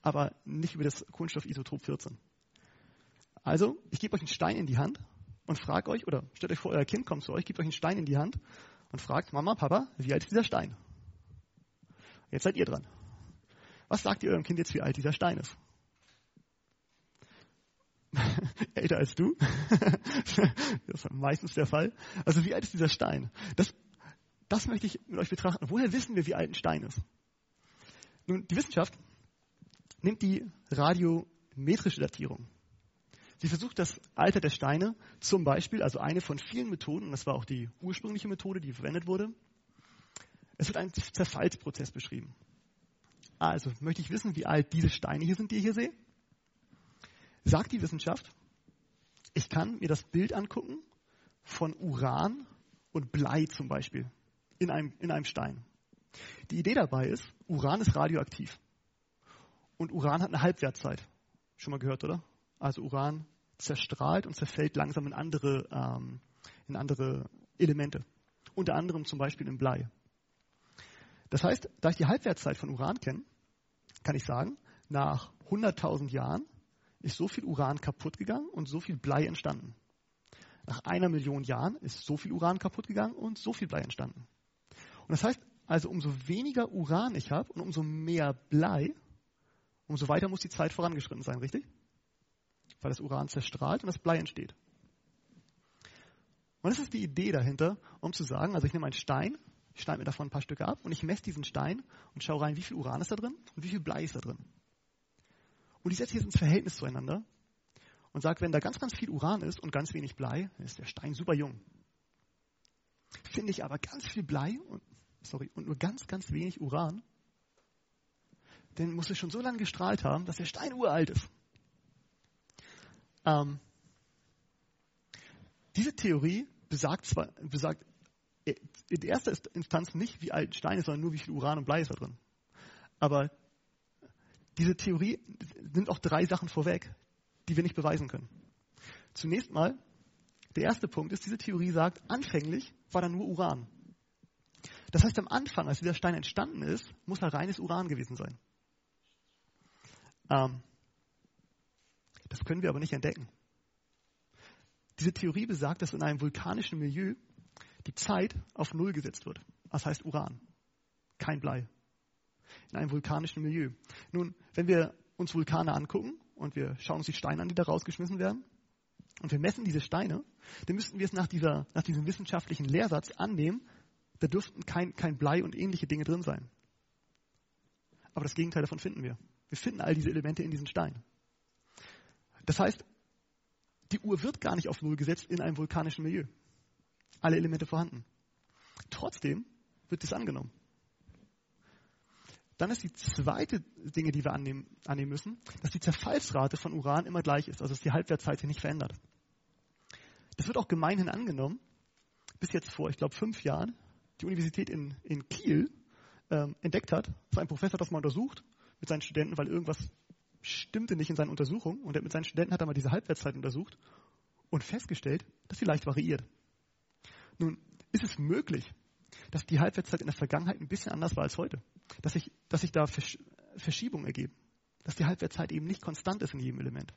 aber nicht über das Kohlenstoffisotop 14. Also, ich gebe euch einen Stein in die Hand und frage euch, oder stellt euch vor, euer Kind kommt zu euch, gebt euch einen Stein in die Hand und fragt, Mama, Papa, wie alt ist dieser Stein? Jetzt seid ihr dran. Was sagt ihr eurem Kind jetzt, wie alt dieser Stein ist? Älter als du? das ist meistens der Fall. Also wie alt ist dieser Stein? Das, das möchte ich mit euch betrachten. Woher wissen wir, wie alt ein Stein ist? Nun, die Wissenschaft nimmt die radiometrische Datierung. Sie versucht das Alter der Steine zum Beispiel, also eine von vielen Methoden, das war auch die ursprüngliche Methode, die verwendet wurde. Es wird ein Zerfallsprozess beschrieben. Also möchte ich wissen, wie alt diese Steine hier sind, die ihr hier seht? Sagt die Wissenschaft, ich kann mir das Bild angucken von Uran und Blei zum Beispiel in einem, in einem Stein. Die Idee dabei ist, Uran ist radioaktiv. Und Uran hat eine Halbwertzeit. Schon mal gehört, oder? Also Uran zerstrahlt und zerfällt langsam in andere, ähm, in andere Elemente. Unter anderem zum Beispiel in Blei. Das heißt, da ich die Halbwertszeit von Uran kenne, kann ich sagen, nach 100.000 Jahren ist so viel Uran kaputt gegangen und so viel Blei entstanden. Nach einer Million Jahren ist so viel Uran kaputt gegangen und so viel Blei entstanden. Und das heißt also, umso weniger Uran ich habe und umso mehr Blei, umso weiter muss die Zeit vorangeschritten sein, richtig? Weil das Uran zerstrahlt und das Blei entsteht. Und das ist die Idee dahinter, um zu sagen, also ich nehme einen Stein, ich schneide mir davon ein paar Stücke ab und ich messe diesen Stein und schaue rein, wie viel Uran ist da drin und wie viel Blei ist da drin. Und ich setze jetzt ins Verhältnis zueinander und sage, wenn da ganz, ganz viel Uran ist und ganz wenig Blei, ist der Stein super jung. Finde ich aber ganz viel Blei und, sorry, und nur ganz, ganz wenig Uran, dann muss es schon so lange gestrahlt haben, dass der Stein uralt ist. Ähm, diese Theorie besagt zwar, besagt in erster Instanz nicht, wie alt ein Stein ist, sondern nur, wie viel Uran und Blei ist da drin. Aber diese Theorie nimmt auch drei Sachen vorweg, die wir nicht beweisen können. Zunächst mal, der erste Punkt ist, diese Theorie sagt, anfänglich war da nur Uran. Das heißt, am Anfang, als dieser Stein entstanden ist, muss da reines Uran gewesen sein. Ähm, Das können wir aber nicht entdecken. Diese Theorie besagt, dass in einem vulkanischen Milieu die Zeit auf Null gesetzt wird. Das heißt Uran. Kein Blei. In einem vulkanischen Milieu. Nun, wenn wir uns Vulkane angucken und wir schauen uns die Steine an, die da rausgeschmissen werden, und wir messen diese Steine, dann müssten wir es nach, dieser, nach diesem wissenschaftlichen Lehrsatz annehmen, da dürften kein, kein Blei und ähnliche Dinge drin sein. Aber das Gegenteil davon finden wir. Wir finden all diese Elemente in diesen Steinen. Das heißt, die Uhr wird gar nicht auf Null gesetzt in einem vulkanischen Milieu. Alle Elemente vorhanden. Trotzdem wird dies angenommen. Dann ist die zweite Dinge, die wir annehmen, annehmen müssen, dass die Zerfallsrate von Uran immer gleich ist, also dass die Halbwertszeit sich nicht verändert. Das wird auch gemeinhin angenommen, bis jetzt vor, ich glaube, fünf Jahren, die Universität in, in Kiel ähm, entdeckt hat. Das war ein Professor, das mal untersucht mit seinen Studenten, weil irgendwas stimmte nicht in seinen Untersuchungen. Und mit seinen Studenten hat er mal diese Halbwertszeit untersucht und festgestellt, dass sie leicht variiert. Nun, ist es möglich, dass die Halbwertszeit in der Vergangenheit ein bisschen anders war als heute? Dass sich, dass sich da Versch Verschiebungen ergeben? Dass die Halbwertszeit eben nicht konstant ist in jedem Element?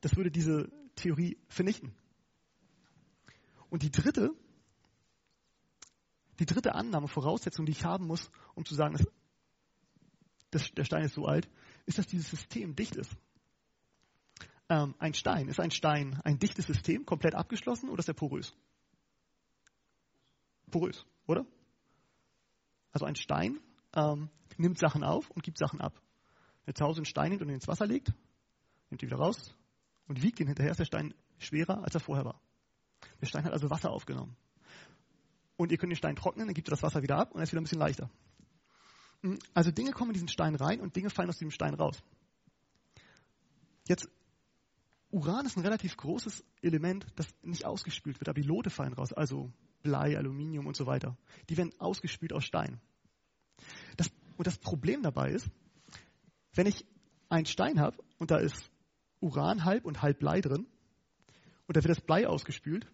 Das würde diese Theorie vernichten. Und die dritte, die dritte Annahme, Voraussetzung, die ich haben muss, um zu sagen, dass, dass der Stein ist so alt, ist, dass dieses System dicht ist. Ähm, ein Stein, ist ein Stein ein dichtes System, komplett abgeschlossen oder ist er porös? Porös, oder? Also ein Stein ähm, nimmt Sachen auf und gibt Sachen ab. Wenn ihr zu Hause einen Stein nimmt und ihn ins Wasser legt, nimmt ihn wieder raus und wiegt ihn hinterher, ist der Stein schwerer, als er vorher war. Der Stein hat also Wasser aufgenommen. Und ihr könnt den Stein trocknen, dann gibt ihr das Wasser wieder ab und er ist wieder ein bisschen leichter. Hm, also Dinge kommen in diesen Stein rein und Dinge fallen aus diesem Stein raus. Jetzt, Uran ist ein relativ großes Element, das nicht ausgespült wird, aber die Lote fallen raus, also Blei, Aluminium und so weiter. Die werden ausgespült aus Stein. Das, und das Problem dabei ist, wenn ich einen Stein habe und da ist Uran halb und halb Blei drin und da wird das Blei ausgespült,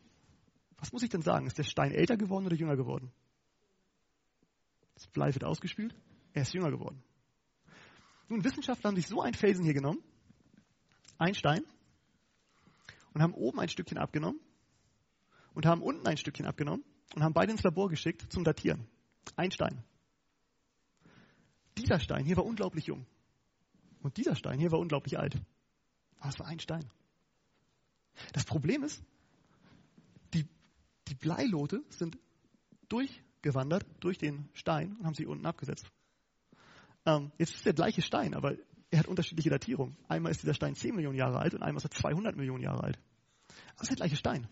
was muss ich denn sagen? Ist der Stein älter geworden oder jünger geworden? Das Blei wird ausgespült, er ist jünger geworden. Nun, Wissenschaftler haben sich so ein Felsen hier genommen, ein Stein, und haben oben ein Stückchen abgenommen und haben unten ein Stückchen abgenommen und haben beide ins Labor geschickt zum Datieren. Ein Stein. Dieser Stein hier war unglaublich jung. Und dieser Stein hier war unglaublich alt. Aber es war ein Stein. Das Problem ist, die, die Bleilote sind durchgewandert durch den Stein und haben sie unten abgesetzt. Ähm, jetzt ist der gleiche Stein, aber er hat unterschiedliche Datierungen. Einmal ist dieser Stein 10 Millionen Jahre alt und einmal ist er 200 Millionen Jahre alt. Aber es ist der gleiche Stein.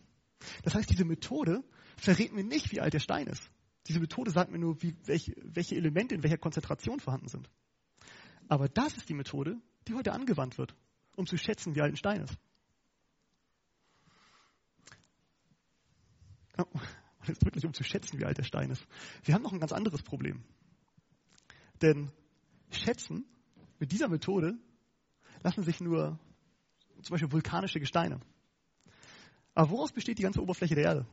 Das heißt, diese Methode verrät mir nicht, wie alt der Stein ist. Diese Methode sagt mir nur, wie, welche, welche Elemente in welcher Konzentration vorhanden sind. Aber das ist die Methode, die heute angewandt wird, um zu schätzen, wie alt ein Stein ist. Und jetzt wirklich, um zu schätzen, wie alt der Stein ist. Wir haben noch ein ganz anderes Problem. Denn schätzen mit dieser Methode lassen sich nur zum Beispiel vulkanische Gesteine. Aber woraus besteht die ganze Oberfläche der Erde?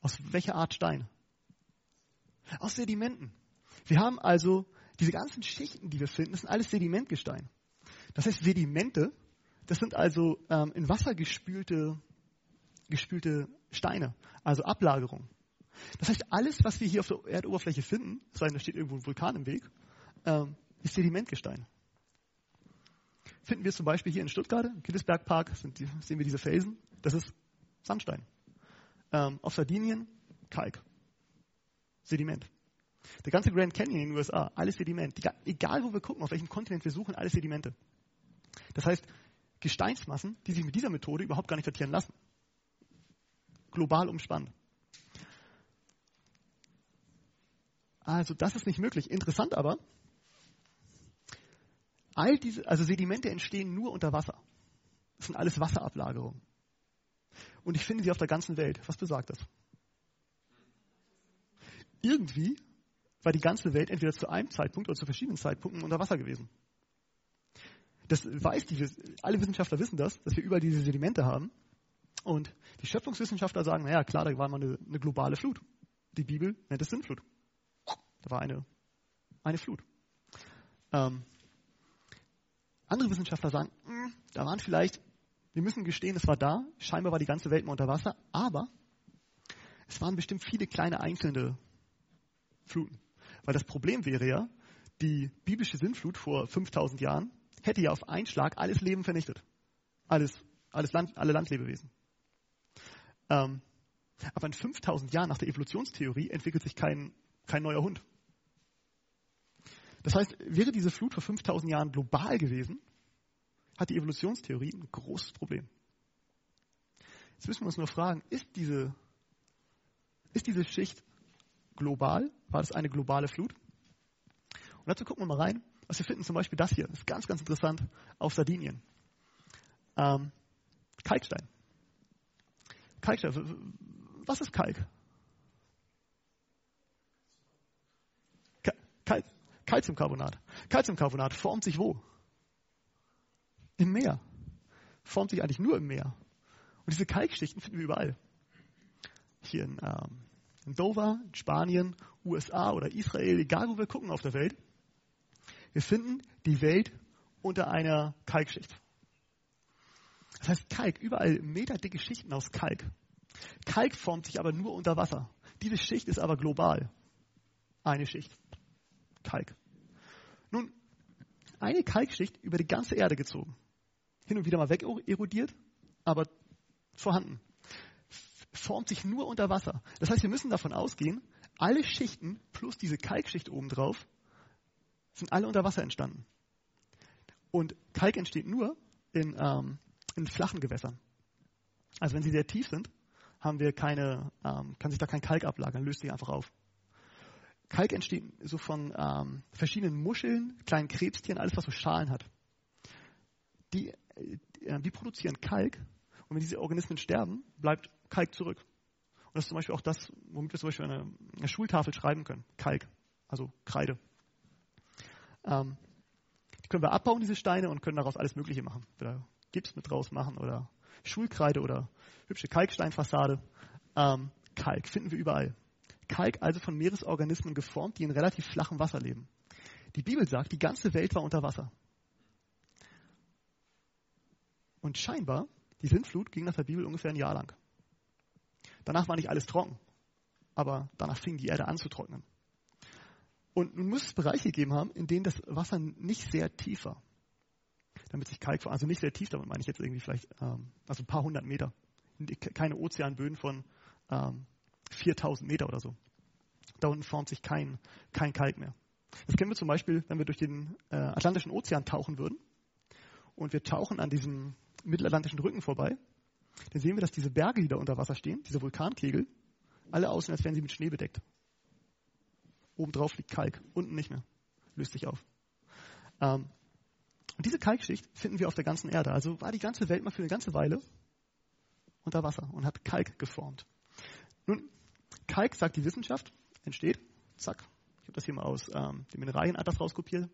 Aus welcher Art Stein? Aus Sedimenten. Wir haben also diese ganzen Schichten, die wir finden, das sind alles Sedimentgestein. Das heißt, Sedimente, das sind also ähm, in Wasser gespülte, gespülte Steine, also Ablagerung. Das heißt, alles, was wir hier auf der Erdoberfläche finden, sei denn, da steht irgendwo ein Vulkan im Weg, ähm, ist Sedimentgestein. Finden wir zum Beispiel hier in Stuttgart, im Killesbergpark, die, sehen wir diese Felsen, das ist Sandstein. Ähm, auf Sardinien Kalk. Sediment. Der ganze Grand Canyon in den USA, alles Sediment. Egal wo wir gucken, auf welchem Kontinent wir suchen, alles Sedimente. Das heißt, Gesteinsmassen, die sich mit dieser Methode überhaupt gar nicht datieren lassen. Global umspannt. Also das ist nicht möglich. Interessant aber, all diese, also Sedimente entstehen nur unter Wasser. Das sind alles Wasserablagerungen. Und ich finde sie auf der ganzen Welt. Was besagt das? Irgendwie war die ganze Welt entweder zu einem Zeitpunkt oder zu verschiedenen Zeitpunkten unter Wasser gewesen. Das weiß die, alle Wissenschaftler wissen das, dass wir überall diese Sedimente haben. Und die Schöpfungswissenschaftler sagen, naja, klar, da war mal eine, eine globale Flut. Die Bibel nennt es Sintflut. Da war eine, eine Flut. Ähm, Andere Wissenschaftler sagen, hm, da waren vielleicht, wir müssen gestehen, es war da, scheinbar war die ganze Welt mal unter Wasser, aber es waren bestimmt viele kleine einzelne Fluten. Weil das Problem wäre ja, die biblische Sintflut vor 5000 Jahren hätte ja auf einen Schlag alles Leben vernichtet. Alles, alles Land, alle Landlebewesen. Ähm, aber in 5000 Jahren nach der Evolutionstheorie entwickelt sich kein, kein neuer Hund. Das heißt, wäre diese Flut vor 5000 Jahren global gewesen, hat die Evolutionstheorie ein großes Problem. Jetzt müssen wir uns nur fragen, ist diese, ist diese Schicht global? War das eine globale Flut? Und dazu gucken wir mal rein. Was wir finden zum Beispiel das hier, das ist ganz, ganz interessant, auf Sardinien. Ähm, Kalkstein. Kalkstein. Was ist Kalk? Kalk. Calciumcarbonat. Calciumcarbonat formt sich wo? Im Meer. Formt sich eigentlich nur im Meer. Und diese Kalkschichten finden wir überall. Hier in, ähm, in Dover, in Spanien, USA oder Israel, egal wo wir gucken auf der Welt. Wir finden die Welt unter einer Kalkschicht. Das heißt Kalk, überall meterdicke Schichten aus Kalk. Kalk formt sich aber nur unter Wasser. Diese Schicht ist aber global. Eine Schicht. Kalk. Nun, eine Kalkschicht über die ganze Erde gezogen. Hin und wieder mal weg erodiert, aber vorhanden. Formt sich nur unter Wasser. Das heißt, wir müssen davon ausgehen, alle Schichten plus diese Kalkschicht obendrauf sind alle unter Wasser entstanden. Und Kalk entsteht nur in, ähm, in flachen Gewässern. Also wenn sie sehr tief sind, haben wir keine, ähm, kann sich da kein Kalk ablagern, löst sich einfach auf. Kalk entsteht so von ähm, verschiedenen Muscheln, kleinen Krebstieren, alles was so Schalen hat. Die, äh, die produzieren Kalk und wenn diese Organismen sterben, bleibt Kalk zurück. Und das ist zum Beispiel auch das, womit wir zum Beispiel eine, eine Schultafel schreiben können. Kalk, also Kreide. Ähm, die können wir abbauen, diese Steine, und können daraus alles Mögliche machen. Oder Gips mit draus machen oder Schulkreide oder hübsche Kalksteinfassade. Ähm, Kalk finden wir überall. Kalk also von Meeresorganismen geformt, die in relativ flachem Wasser leben. Die Bibel sagt, die ganze Welt war unter Wasser. Und scheinbar, die Sintflut ging nach der Bibel ungefähr ein Jahr lang. Danach war nicht alles trocken, aber danach fing die Erde an zu trocknen. Und nun muss es Bereiche gegeben haben, in denen das Wasser nicht sehr tief war damit sich Kalk, also nicht sehr tief, damit meine ich jetzt irgendwie vielleicht, ähm, also ein paar hundert Meter. Keine Ozeanböden von ähm, 4000 Meter oder so. Da unten formt sich kein, kein Kalk mehr. Das kennen wir zum Beispiel, wenn wir durch den äh, Atlantischen Ozean tauchen würden und wir tauchen an diesem mittelatlantischen Rücken vorbei, dann sehen wir, dass diese Berge, die da unter Wasser stehen, diese Vulkankegel, alle aussehen, als wären sie mit Schnee bedeckt. Obendrauf liegt Kalk, unten nicht mehr. Löst sich auf. Ähm, und diese Kalkschicht finden wir auf der ganzen Erde. Also war die ganze Welt mal für eine ganze Weile unter Wasser und hat Kalk geformt. Nun, Kalk, sagt die Wissenschaft, entsteht, zack, ich habe das hier mal aus ähm, dem Mineralienatlas rauskopiert.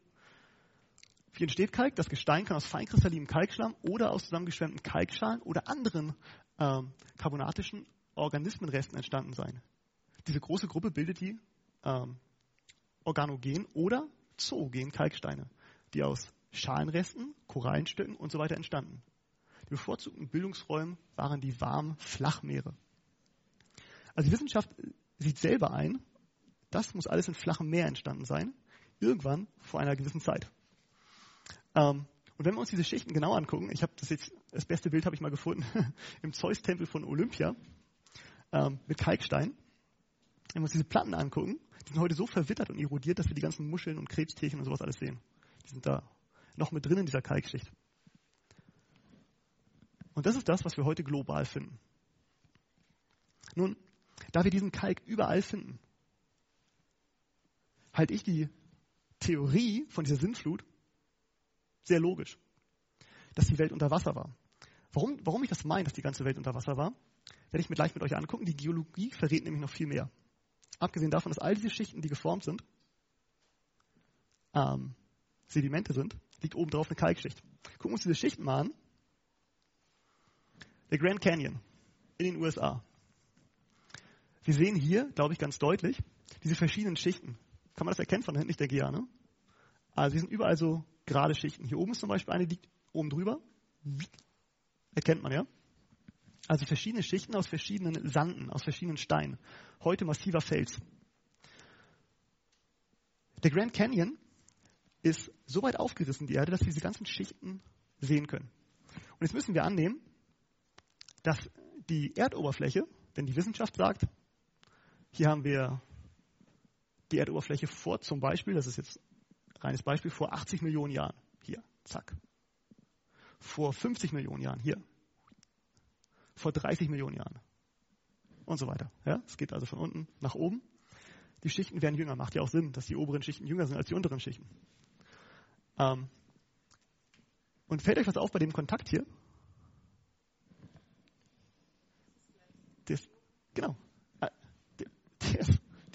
Wie entsteht Kalk? Das Gestein kann aus feinkristallinem Kalkschlamm oder aus zusammengeschwemmten Kalkschalen oder anderen ähm, carbonatischen Organismenresten entstanden sein. Diese große Gruppe bildet die ähm, Organogen oder zoogen Kalksteine, die aus Schalenresten, Korallenstücken und so weiter entstanden. Die bevorzugten Bildungsräume waren die warmen Flachmeere. Also die Wissenschaft sieht selber ein, das muss alles in flachem Meer entstanden sein, irgendwann vor einer gewissen Zeit. Ähm, und wenn wir uns diese Schichten genau angucken, ich habe das jetzt, das beste Bild habe ich mal gefunden im Zeus-Tempel von Olympia ähm, mit Kalkstein. Wenn wir uns diese Platten angucken, die sind heute so verwittert und erodiert, dass wir die ganzen Muscheln und Krebstierchen und sowas alles sehen. Die sind da noch mit drin in dieser Kalkschicht. Und das ist das, was wir heute global finden. Nun, da wir diesen Kalk überall finden, halte ich die Theorie von dieser Sintflut sehr logisch, dass die Welt unter Wasser war. Warum, warum ich das meine, dass die ganze Welt unter Wasser war, werde ich mir gleich mit euch angucken. Die Geologie verrät nämlich noch viel mehr. Abgesehen davon, dass all diese Schichten, die geformt sind, ähm, Sedimente sind, liegt oben drauf eine Kalkschicht. Gucken wir uns diese Schichten mal an. Der Grand Canyon in den USA. Wir sehen hier, glaube ich, ganz deutlich, diese verschiedenen Schichten. Kann man das erkennen von hinten? Ich denke ja, ne? Also sie sind überall so gerade Schichten. Hier oben ist zum Beispiel eine, die liegt oben drüber. Erkennt man ja. Also verschiedene Schichten aus verschiedenen Sanden, aus verschiedenen Steinen. Heute massiver Fels. Der Grand Canyon ist so weit aufgerissen, die Erde, dass wir diese ganzen Schichten sehen können. Und jetzt müssen wir annehmen, dass die Erdoberfläche, denn die Wissenschaft sagt, hier haben wir die Erdoberfläche vor zum Beispiel, das ist jetzt ein reines Beispiel, vor 80 Millionen Jahren. Hier, zack. Vor 50 Millionen Jahren, hier. Vor 30 Millionen Jahren. Und so weiter. Ja, es geht also von unten nach oben. Die Schichten werden jünger. Macht ja auch Sinn, dass die oberen Schichten jünger sind als die unteren Schichten. Ähm, und fällt euch was auf bei dem Kontakt hier? Das, genau.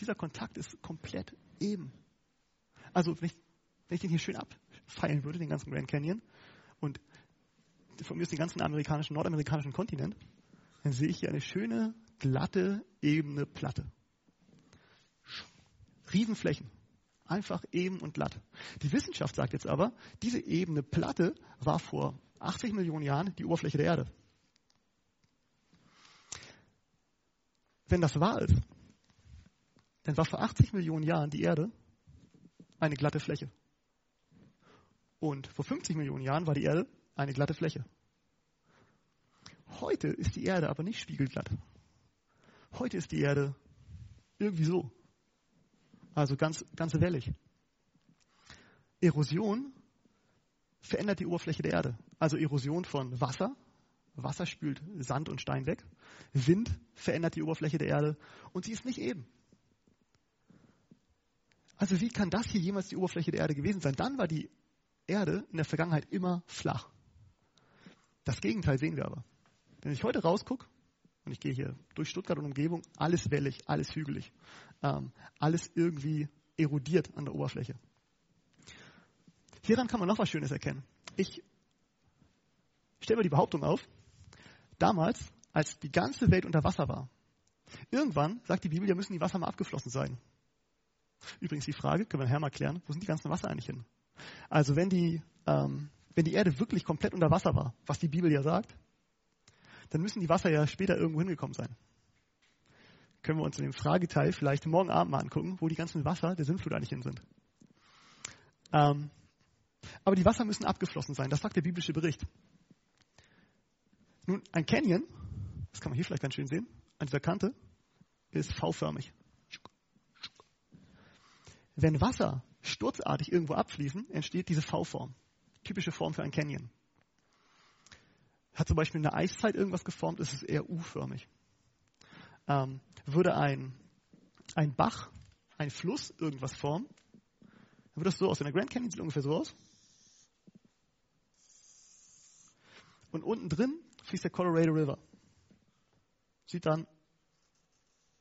Dieser Kontakt ist komplett eben. Also wenn ich, wenn ich den hier schön abfeilen würde, den ganzen Grand Canyon, und von mir ist den ganzen amerikanischen, nordamerikanischen Kontinent, dann sehe ich hier eine schöne, glatte, ebene Platte. Riesenflächen. Einfach eben und glatt. Die Wissenschaft sagt jetzt aber, diese ebene Platte war vor 80 Millionen Jahren die Oberfläche der Erde. Wenn das wahr ist, dann war vor 80 Millionen Jahren die Erde eine glatte Fläche. Und vor 50 Millionen Jahren war die Erde eine glatte Fläche. Heute ist die Erde aber nicht spiegelglatt. Heute ist die Erde irgendwie so. Also ganz, ganz wellig. Erosion verändert die Oberfläche der Erde. Also Erosion von Wasser. Wasser spült Sand und Stein weg. Wind verändert die Oberfläche der Erde und sie ist nicht eben. Also wie kann das hier jemals die Oberfläche der Erde gewesen sein? Dann war die Erde in der Vergangenheit immer flach. Das Gegenteil sehen wir aber. Wenn ich heute rausgucke, und ich gehe hier durch Stuttgart und Umgebung, alles wellig, alles hügelig, ähm, alles irgendwie erodiert an der Oberfläche. Hieran kann man noch was Schönes erkennen. Ich stelle mir die Behauptung auf, damals, als die ganze Welt unter Wasser war, irgendwann, sagt die Bibel, ja müssen die Wasser mal abgeflossen sein. Übrigens die Frage, können wir nachher mal klären, wo sind die ganzen Wasser eigentlich hin? Also wenn die, ähm, wenn die Erde wirklich komplett unter Wasser war, was die Bibel ja sagt, dann müssen die Wasser ja später irgendwo hingekommen sein. Können wir uns in dem Frageteil vielleicht morgen Abend mal angucken, wo die ganzen Wasser der Sintflut eigentlich hin sind. Ähm, aber die Wasser müssen abgeflossen sein, das sagt der biblische Bericht. Nun, ein Canyon, das kann man hier vielleicht ganz schön sehen, an dieser Kante, ist V-förmig. Wenn Wasser sturzartig irgendwo abfließen, entsteht diese V-Form. Typische Form für ein Canyon. Hat zum Beispiel in der Eiszeit irgendwas geformt, ist es eher U-förmig. Ähm, würde ein, ein Bach, ein Fluss irgendwas formen, dann würde das so aussehen. Der Grand Canyon sieht ungefähr so aus. Und unten drin fließt der Colorado River. Sieht dann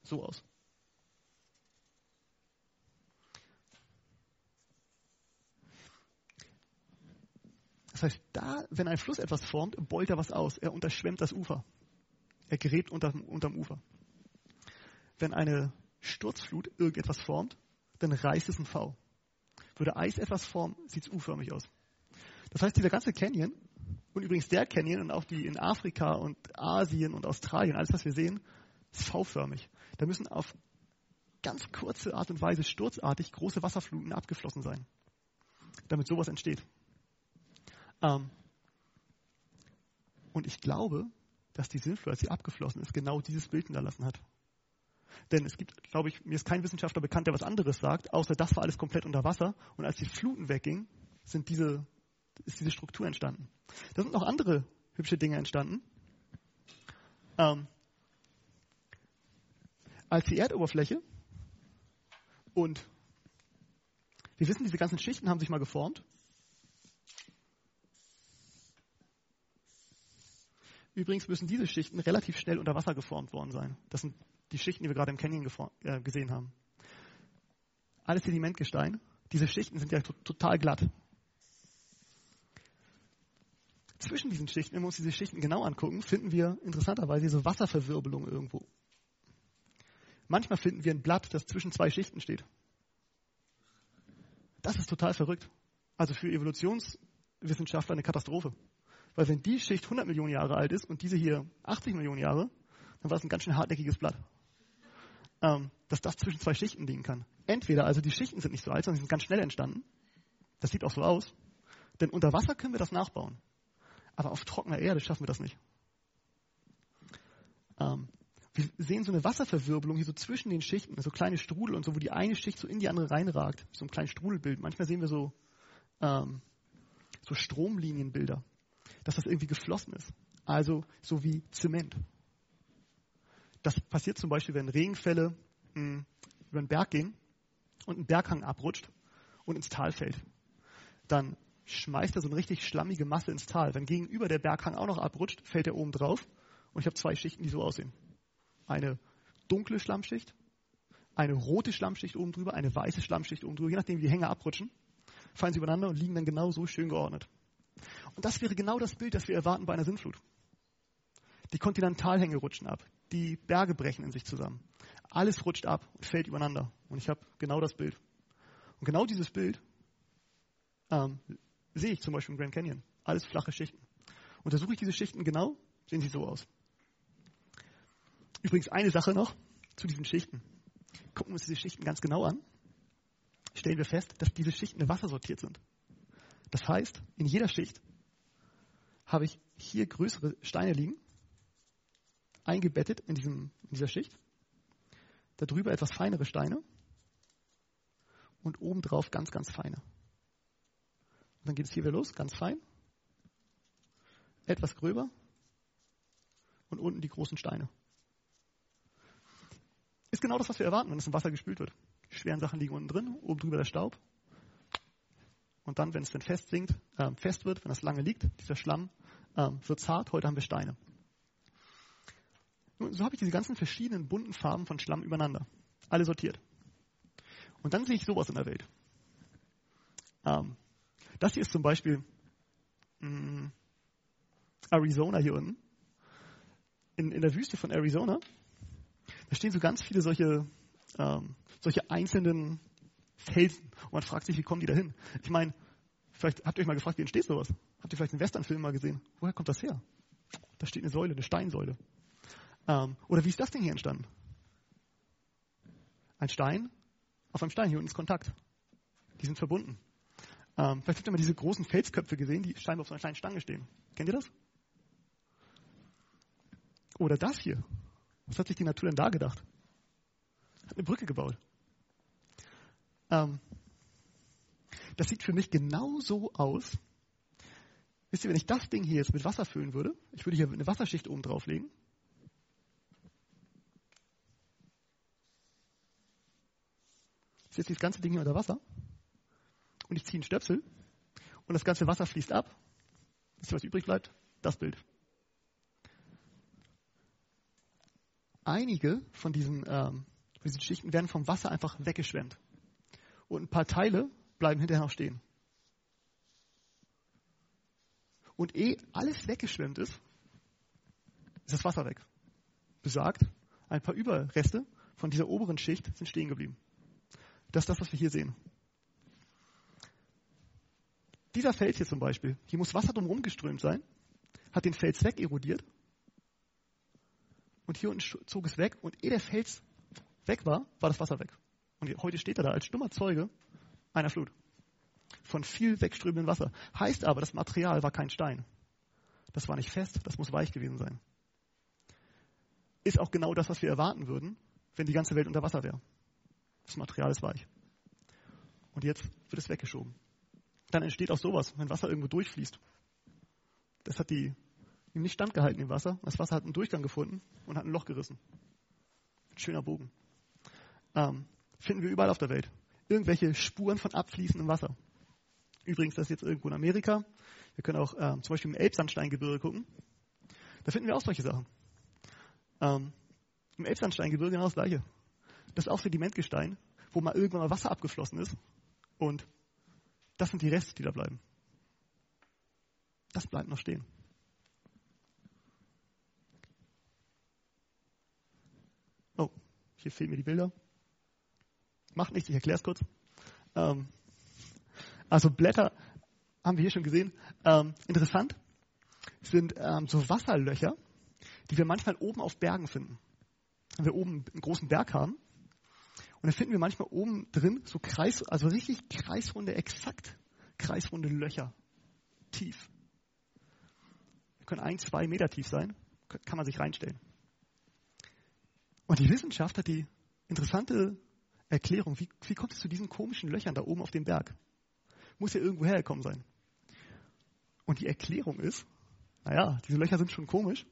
so aus. Das heißt, da, wenn ein Fluss etwas formt, beult er was aus. Er unterschwemmt das Ufer. Er gräbt unter, unterm Ufer. Wenn eine Sturzflut irgendetwas formt, dann reißt es ein V. Würde Eis etwas formen, sieht es U-förmig aus. Das heißt, dieser ganze Canyon, und übrigens der Canyon und auch die in Afrika und Asien und Australien, alles was wir sehen, ist V-förmig. Da müssen auf ganz kurze Art und Weise sturzartig große Wasserfluten abgeflossen sein, damit sowas entsteht. Ähm, und ich glaube, dass die Sintflut, als sie abgeflossen ist, genau dieses Bild hinterlassen hat. Denn es gibt, glaube ich, mir ist kein Wissenschaftler bekannt, der was anderes sagt, außer das war alles komplett unter Wasser. Und als die Fluten weggingen, sind diese, ist diese Struktur entstanden. Da sind noch andere hübsche Dinge entstanden. Ähm, als die Erdoberfläche und wir wissen, diese ganzen Schichten haben sich mal geformt Übrigens müssen diese Schichten relativ schnell unter Wasser geformt worden sein. Das sind die Schichten, die wir gerade im Canyon äh, gesehen haben. Alles Sedimentgestein. Diese Schichten sind ja total glatt. Zwischen diesen Schichten, wenn wir uns diese Schichten genau angucken, finden wir interessanterweise so Wasserverwirbelung irgendwo. Manchmal finden wir ein Blatt, das zwischen zwei Schichten steht. Das ist total verrückt. also für Evolutionswissenschaftler eine Katastrophe. Weil wenn die Schicht 100 Millionen Jahre alt ist und diese hier 80 Millionen Jahre, dann war es ein ganz schön hartnäckiges Blatt. Ähm, dass das zwischen zwei Schichten liegen kann. Entweder, also die Schichten sind nicht so alt, sondern sie sind ganz schnell entstanden. Das sieht auch so aus. Denn unter Wasser können wir das nachbauen. Aber auf trockener Erde schaffen wir das nicht. Ähm, wir sehen so eine Wasserverwirbelung hier so zwischen den Schichten, so kleine Strudel und so, wo die eine Schicht so in die andere reinragt. So ein kleines Strudelbild. Manchmal sehen wir so, ähm, so Stromlinienbilder, dass das irgendwie geflossen ist. Also so wie Zement. Das passiert zum Beispiel, wenn Regenfälle mh, hm, über den Berg gehen und ein Berghang abrutscht und ins Tal fällt. Dann schmeißt er so eine richtig schlammige Masse ins Tal. Wenn gegenüber der Berghang auch noch abrutscht, fällt er oben drauf und ich habe zwei Schichten, die so aussehen. Eine dunkle Schlammschicht, eine rote Schlammschicht oben drüber, eine weiße Schlammschicht oben drüber, je nachdem wie die Hänge abrutschen, fallen sie übereinander und liegen dann genau so schön geordnet. Und das wäre genau das Bild, das wir erwarten bei einer Sintflut. Die Kontinentalhänge rutschen ab, die Berge brechen in sich zusammen. Alles rutscht ab und fällt übereinander. Und ich habe genau das Bild. Und genau dieses Bild ähm, sehe ich zum Beispiel im Grand Canyon. Alles flache Schichten. Untersuche ich diese Schichten genau, sehen sie so aus. Übrigens eine Sache noch zu diesen Schichten. Gucken wir uns diese Schichten ganz genau an. Stellen wir fest, dass diese Schichten wassersortiert sind. Das heißt, in jeder Schicht habe ich hier größere Steine liegen, eingebettet in, diesem, in dieser Schicht. Darüber etwas feinere Steine und obendrauf ganz, ganz feine. Und dann geht es hier wieder los, ganz fein, etwas gröber und unten die großen Steine. Ist genau das, was wir erwarten, wenn es im Wasser gespült wird. Die schweren Sachen liegen unten drin, oben drüber der Staub. Und dann, wenn es dann fest sinkt, äh, fest wird, wenn das lange liegt, dieser Schlamm, äh, wird zart. Heute haben wir Steine. Und so habe ich diese ganzen verschiedenen bunten Farben von Schlamm übereinander. Alle sortiert. Und dann sehe ich sowas in der Welt. Ähm, das hier ist zum Beispiel mh, mm, Arizona hier unten. In, in der Wüste von Arizona da stehen so ganz viele solche, ähm, solche einzelnen Felsen. Und man fragt sich, wie kommen die da hin? Ich meine, vielleicht habt ihr euch mal gefragt, wie entsteht sowas? Habt ihr vielleicht einen Westernfilm mal gesehen? Woher kommt das her? Da steht eine Säule, eine Steinsäule. Ähm, oder wie ist das Ding hier entstanden? Ein Stein auf einem Stein, hier unten ist Kontakt. Die sind verbunden. Ähm, vielleicht habt ihr mal diese großen Felsköpfe gesehen, die scheinbar auf so einer kleinen Stange stehen. Kennt ihr das? Oder das hier. Was hat sich die Natur denn da gedacht? Hat eine Brücke gebaut. Ähm, das sieht für mich genau so aus. Wisst ihr, wenn ich das Ding hier jetzt mit Wasser füllen würde, ich würde hier eine Wasserschicht oben drauflegen. Ist jetzt das ganze Ding hier unter Wasser. Und ich ziehe einen Stöpsel. Und das ganze Wasser fließt ab. Wisst ihr, was übrig bleibt? Das Bild. einige von diesen, ähm, diesen Schichten werden vom Wasser einfach weggeschwemmt. Und ein paar Teile bleiben hinterher noch stehen. Und eh alles weggeschwemmt ist, ist das Wasser weg. Besagt, ein paar Überreste von dieser oberen Schicht sind stehen geblieben. Das ist das, was wir hier sehen. Dieser Fels hier zum Beispiel, hier muss Wasser drumherum geströmt sein, hat den Fels wegerodiert und hier unten zog es weg und ehe der Fels weg war, war das Wasser weg. Und heute steht er da als stummer Zeuge einer Flut. Von viel wegströmendem Wasser. Heißt aber, das Material war kein Stein. Das war nicht fest, das muss weich gewesen sein. Ist auch genau das, was wir erwarten würden, wenn die ganze Welt unter Wasser wäre. Das Material ist weich. Und jetzt wird es weggeschoben. Dann entsteht auch sowas, wenn Wasser irgendwo durchfließt. Das hat die ihm nicht standgehalten im Wasser. Das Wasser hat einen Durchgang gefunden und hat ein Loch gerissen. Ein schöner Bogen. Ähm, finden wir überall auf der Welt. Irgendwelche Spuren von abfließendem Wasser. Übrigens, das ist jetzt irgendwo in Amerika. Wir können auch ähm, zum Beispiel im Elbsandsteingebirge gucken. Da finden wir auch solche Sachen. Ähm, Im Elbsandsteingebirge genau das gleiche. Das ist auch Sedimentgestein, wo mal irgendwann mal Wasser abgeflossen ist. Und das sind die Reste, die da bleiben. Das bleibt noch stehen. Hier fehlen mir die Bilder. Macht nichts, ich erkläre es kurz. Ähm, also Blätter, haben wir hier schon gesehen. Ähm, interessant sind ähm, so Wasserlöcher, die wir manchmal oben auf Bergen finden. Wenn wir oben einen großen Berg haben, und dann finden wir manchmal oben drin so Kreis, also richtig kreisrunde, exakt kreisrunde Löcher. Tief. Die können ein, zwei Meter tief sein. Kann man sich reinstellen. Und die Wissenschaft hat die interessante Erklärung, wie, wie kommt es zu diesen komischen Löchern da oben auf dem Berg? Muss ja irgendwo hergekommen sein. Und die Erklärung ist, naja, diese Löcher sind schon komisch.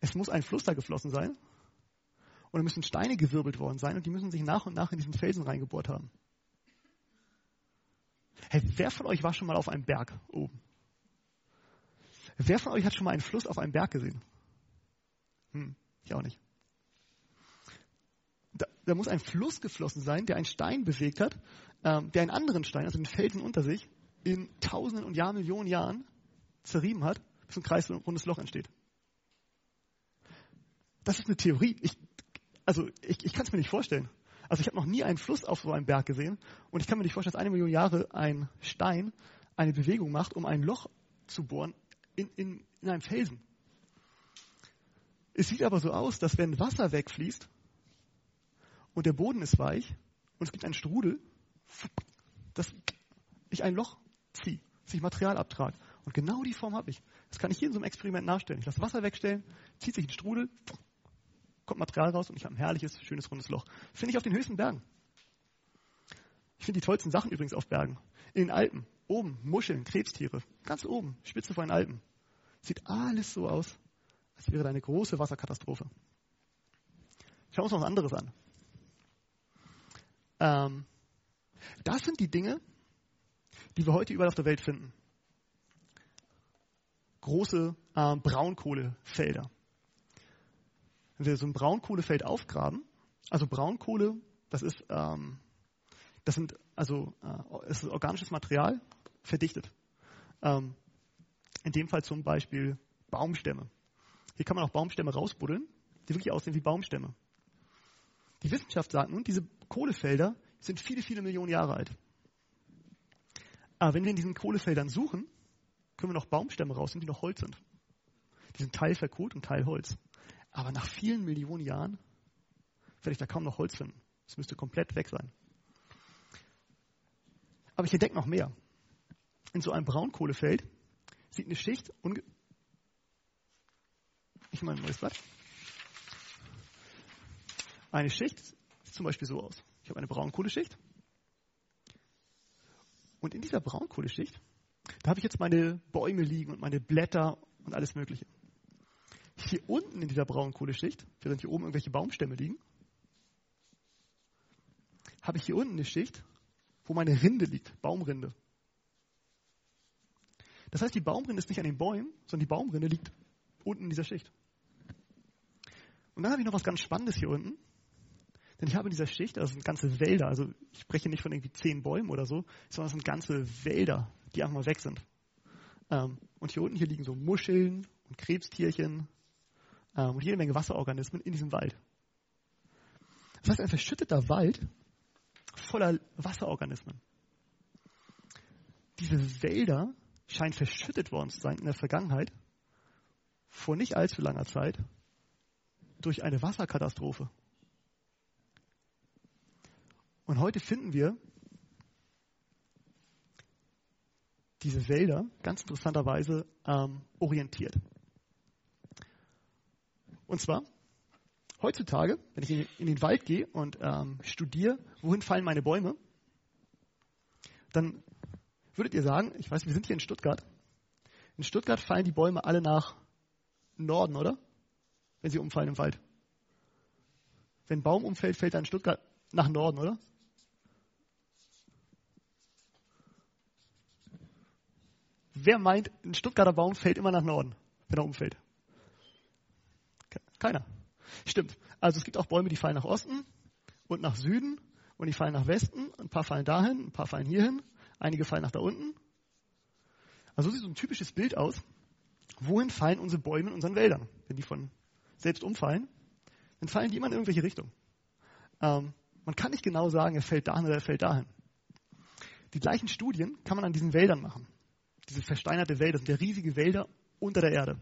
Es muss ein Fluss da geflossen sein. Und da müssen Steine gewirbelt worden sein und die müssen sich nach und nach in diesen Felsen reingebohrt haben. Hey, wer von euch war schon mal auf einem Berg oben? Wer von euch hat schon mal einen Fluss auf einem Berg gesehen? Hm, ich auch nicht. Da, muss ein Fluss geflossen sein, der einen Stein bewegt hat, ähm, der einen anderen Stein, also den Felsen unter sich, in Tausenden und Jahrmillionen Jahren zerrieben hat, bis ein kreisrundes Loch entsteht. Das ist eine Theorie. Ich, also ich, ich kann es mir nicht vorstellen. Also ich habe noch nie einen Fluss auf so einem Berg gesehen und ich kann mir nicht vorstellen, dass eine Million Jahre ein Stein eine Bewegung macht, um ein Loch zu bohren in, in, in einem Felsen. Es sieht aber so aus, dass wenn Wasser wegfließt und der Boden ist weich und es gibt einen Strudel, dass ich ein Loch ziehe, dass ich Material abtrage. Und genau die Form habe ich. Das kann ich hier in so einem Experiment nachstellen. Ich lasse Wasser wegstellen, zieht sich ein Strudel, kommt Material raus und ich habe ein herrliches, schönes, rundes Loch. Finde ich auf den höchsten Bergen. Ich finde die tollsten Sachen übrigens auf Bergen. In den Alpen, oben, Muscheln, Krebstiere, ganz oben, Spitze vor den Alpen. Sieht alles so aus, als wäre da eine große Wasserkatastrophe. Schauen wir uns noch was anderes an. Ähm, das sind die Dinge, die wir heute überall auf der Welt finden. Große äh, Braunkohlefelder. Wenn wir so ein Braunkohlefeld aufgraben, also Braunkohle, das ist, ähm, das sind, also, äh, ist organisches Material, verdichtet. Ähm, in dem Fall zum Beispiel Baumstämme. Hier kann man auch Baumstämme rausbuddeln, die wirklich aussehen wie Baumstämme. Die Wissenschaft sagt nun, diese Kohlefelder sind viele, viele Millionen Jahre alt. Aber wenn wir in diesen Kohlefeldern suchen, können wir noch Baumstämme rausnehmen, die noch Holz sind. Die sind Teil verkohlt und Teil Holz. Aber nach vielen Millionen Jahren werde ich da kaum noch Holz finden. Es müsste komplett weg sein. Aber ich entdecke noch mehr. In so einem Braunkohlefeld sieht eine Schicht unge ich meine ein neues Blatt. Eine Schicht zum Beispiel so aus. Ich habe eine Braunkohleschicht. Und in dieser Braunkohleschicht, da habe ich jetzt meine Bäume liegen und meine Blätter und alles Mögliche. Hier unten in dieser Braunkohleschicht, während hier oben irgendwelche Baumstämme liegen, habe ich hier unten eine Schicht, wo meine Rinde liegt, Baumrinde. Das heißt, die Baumrinde ist nicht an den Bäumen, sondern die Baumrinde liegt unten in dieser Schicht. Und dann habe ich noch was ganz Spannendes hier unten. Denn ich habe in dieser Schicht, das sind ganze Wälder, also ich spreche nicht von irgendwie zehn Bäumen oder so, sondern es sind ganze Wälder, die einfach mal weg sind. Ähm, und hier unten, hier liegen so Muscheln und Krebstierchen ähm, und jede Menge Wasserorganismen in diesem Wald. Das heißt, ein verschütteter Wald voller Wasserorganismen. Diese Wälder scheinen verschüttet worden zu sein in der Vergangenheit, vor nicht allzu langer Zeit, durch eine Wasserkatastrophe. Und heute finden wir diese Wälder ganz interessanterweise ähm, orientiert. Und zwar, heutzutage, wenn ich in, den Wald gehe und ähm, studiere, wohin fallen meine Bäume, dann würdet ihr sagen, ich weiß, wir sind hier in Stuttgart. In Stuttgart fallen die Bäume alle nach Norden, oder? Wenn sie umfallen im Wald. Wenn ein Baum umfällt, fällt er in Stuttgart nach Norden, oder? Wer meint, ein Stuttgarter Baum fällt immer nach Norden, wenn er umfällt? Keiner. Stimmt. Also es gibt auch Bäume, die fallen nach Osten und nach Süden und die fallen nach Westen. Ein paar fallen dahin, ein paar fallen hierhin, einige fallen nach da unten. Also so sieht so ein typisches Bild aus. Wohin fallen unsere Bäume in unseren Wäldern? Wenn die von selbst umfallen, dann fallen die immer in irgendwelche Richtungen. Ähm, man kann nicht genau sagen, er fällt dahin oder er fällt dahin. Die gleichen Studien kann man an diesen Wäldern machen. Diese versteinerte Wälder sind ja riesige Wälder unter der Erde.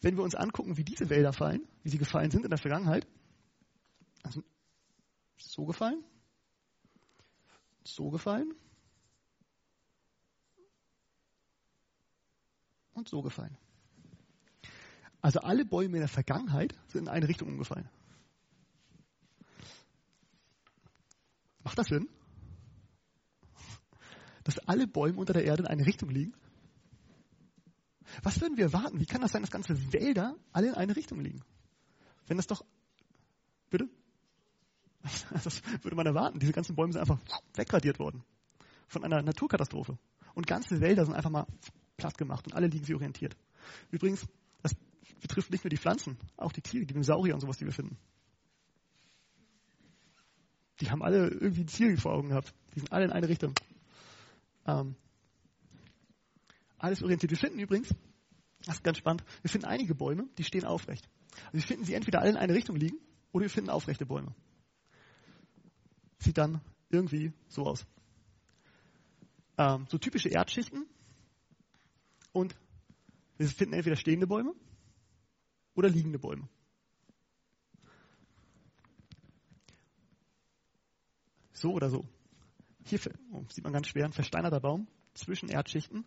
Wenn wir uns angucken, wie diese Wälder fallen, wie sie gefallen sind in der Vergangenheit, also so gefallen, so gefallen und so gefallen. Also alle Bäume in der Vergangenheit sind in eine Richtung umgefallen. Macht das Sinn? Dass alle Bäume unter der Erde in eine Richtung liegen? Was würden wir erwarten? Wie kann das sein, dass ganze Wälder alle in eine Richtung liegen? Wenn das doch. Bitte? Das würde man erwarten. Diese ganzen Bäume sind einfach wegradiert worden. Von einer Naturkatastrophe. Und ganze Wälder sind einfach mal platt gemacht und alle liegen sie orientiert. Übrigens, das betrifft nicht nur die Pflanzen, auch die Tiere, die Dinosaurier und sowas, die wir finden. Die haben alle irgendwie ein Ziel vor Augen gehabt. Die sind alle in eine Richtung. Ähm, alles orientiert. Wir finden übrigens, das ist ganz spannend, wir finden einige Bäume, die stehen aufrecht. Also wir finden sie entweder alle in eine Richtung liegen oder wir finden aufrechte Bäume. Sieht dann irgendwie so aus. Ähm, so typische Erdschichten und wir finden entweder stehende Bäume oder liegende Bäume. So oder so. Hier sieht man ganz schwer ein versteinerter Baum zwischen Erdschichten.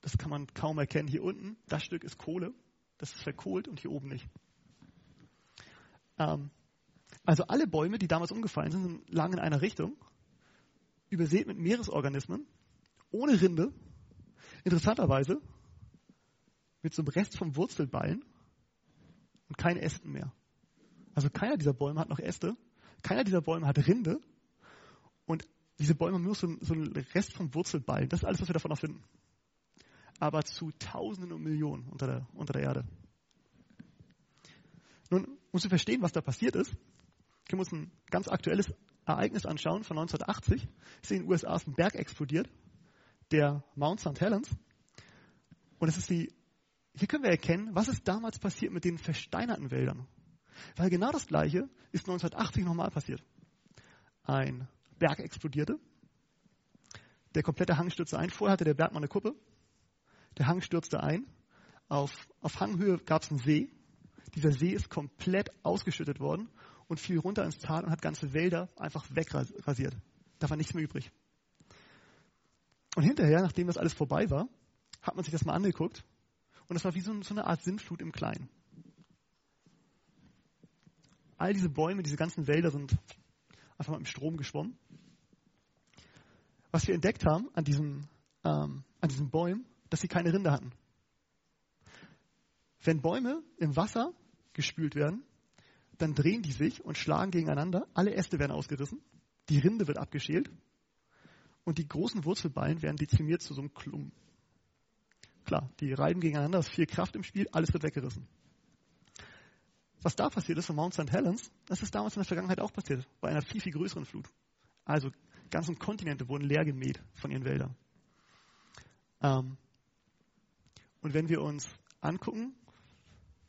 Das kann man kaum erkennen. Hier unten, das Stück ist Kohle. Das ist verkohlt und hier oben nicht. Ähm, also alle Bäume, die damals umgefallen sind, lagen in einer Richtung, übersät mit Meeresorganismen, ohne Rinde, interessanterweise mit so einem Rest vom Wurzelballen und kein Ästen mehr. Also keiner dieser Bäume hat noch Äste, keiner dieser Bäume hat Rinde und diese Bäume nur so, so einen Rest vom Wurzelballen. Das ist alles, was wir davon noch finden. Aber zu Tausenden und Millionen unter der, unter der Erde. Nun, um zu verstehen, was da passiert ist, können wir uns ein ganz aktuelles Ereignis anschauen von 1980. Ist in den USA ein Berg explodiert, der Mount St. Helens. Und es ist die, hier können wir erkennen, was ist damals passiert mit den versteinerten Wäldern. Weil genau das Gleiche ist 1980 nochmal passiert. Ein Berg explodierte. Der komplette Hang stürzte ein. Vorher hatte der Berg mal eine Kuppe. Der Hang stürzte ein. Auf, auf Hanghöhe gab es einen See. Dieser See ist komplett ausgeschüttet worden und fiel runter ins Tal und hat ganze Wälder einfach wegrasiert. Da war nichts mehr übrig. Und hinterher, nachdem das alles vorbei war, hat man sich das mal angeguckt und es war wie so, so eine Art Sintflut im Kleinen. All diese Bäume, diese ganzen Wälder sind einfach mal im Strom geschwommen. Was wir entdeckt haben an diesen, ähm, an diesen Bäumen, dass sie keine Rinde hatten. Wenn Bäume im Wasser gespült werden, dann drehen die sich und schlagen gegeneinander. Alle Äste werden ausgerissen, die Rinde wird abgeschält und die großen Wurzelballen werden dezimiert zu so einem Klumpen. Klar, die reiben gegeneinander, es ist viel Kraft im Spiel, alles wird weggerissen. Was da passiert ist von Mount St. Helens, das ist damals in der Vergangenheit auch passiert, bei einer viel, viel größeren Flut. Also ganze Kontinente wurden leer gemäht von ihren Wäldern. Ähm, und wenn wir uns angucken,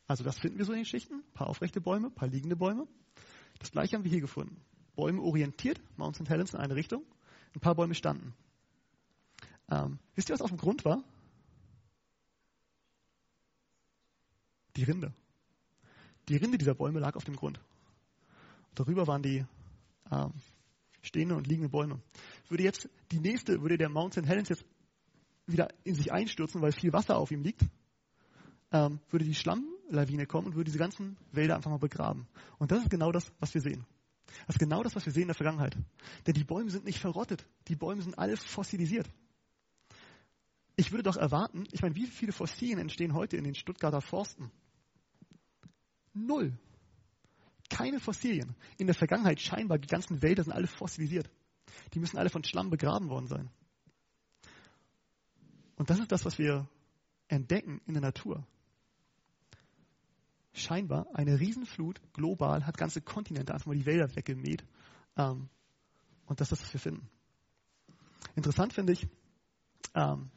also das finden wir so in den Schichten, ein paar aufrechte Bäume, ein paar liegende Bäume. Das gleiche haben wir hier gefunden. Bäume orientiert, Mount St. Helens in eine Richtung, ein paar Bäume standen. Ähm, wisst ihr, was auf dem Grund war? Die Rinde. Die Rinde dieser Bäume lag auf dem Grund. Darüber waren die ähm, stehende und liegende Bäume. Würde jetzt die nächste, würde der Mount St. Helens jetzt wieder in sich einstürzen, weil viel Wasser auf ihm liegt, ähm, würde die Schlammlawine kommen und würde diese ganzen Wälder einfach mal begraben. Und das ist genau das, was wir sehen. Das ist genau das, was wir sehen in der Vergangenheit. Denn die Bäume sind nicht verrottet. Die Bäume sind alle fossilisiert. Ich würde doch erwarten, ich meine, wie viele Fossilien entstehen heute in den Stuttgarter Forsten? Null. Keine Fossilien. In der Vergangenheit scheinbar, die ganzen Wälder sind alle fossilisiert. Die müssen alle von Schlamm begraben worden sein. Und das ist das, was wir entdecken in der Natur. Scheinbar eine Riesenflut global hat ganze Kontinente einfach mal die Wälder weggemäht. Ähm, und das ist das, was wir finden. Interessant finde ich ähm,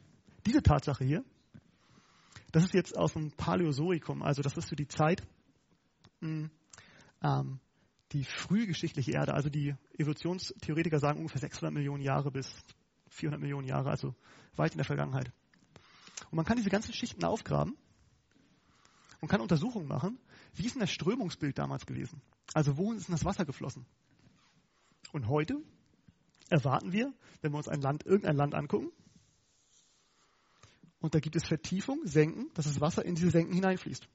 diese Tatsache hier. Das ist jetzt aus dem Paläozoikum, also das ist für die Zeit, ähm, die frühgeschichtliche Erde, also die Evolutionstheoretiker sagen ungefähr 600 Millionen Jahre bis 400 Millionen Jahre, also weit in der Vergangenheit. Und man kann diese ganzen Schichten aufgraben und kann Untersuchungen machen, wie ist denn das Strömungsbild damals gewesen? Also wohin ist denn das Wasser geflossen? Und heute erwarten wir, wenn wir uns ein Land, irgendein Land angucken, und da gibt es Vertiefung, Senken, dass das Wasser in diese Senken hineinfließt.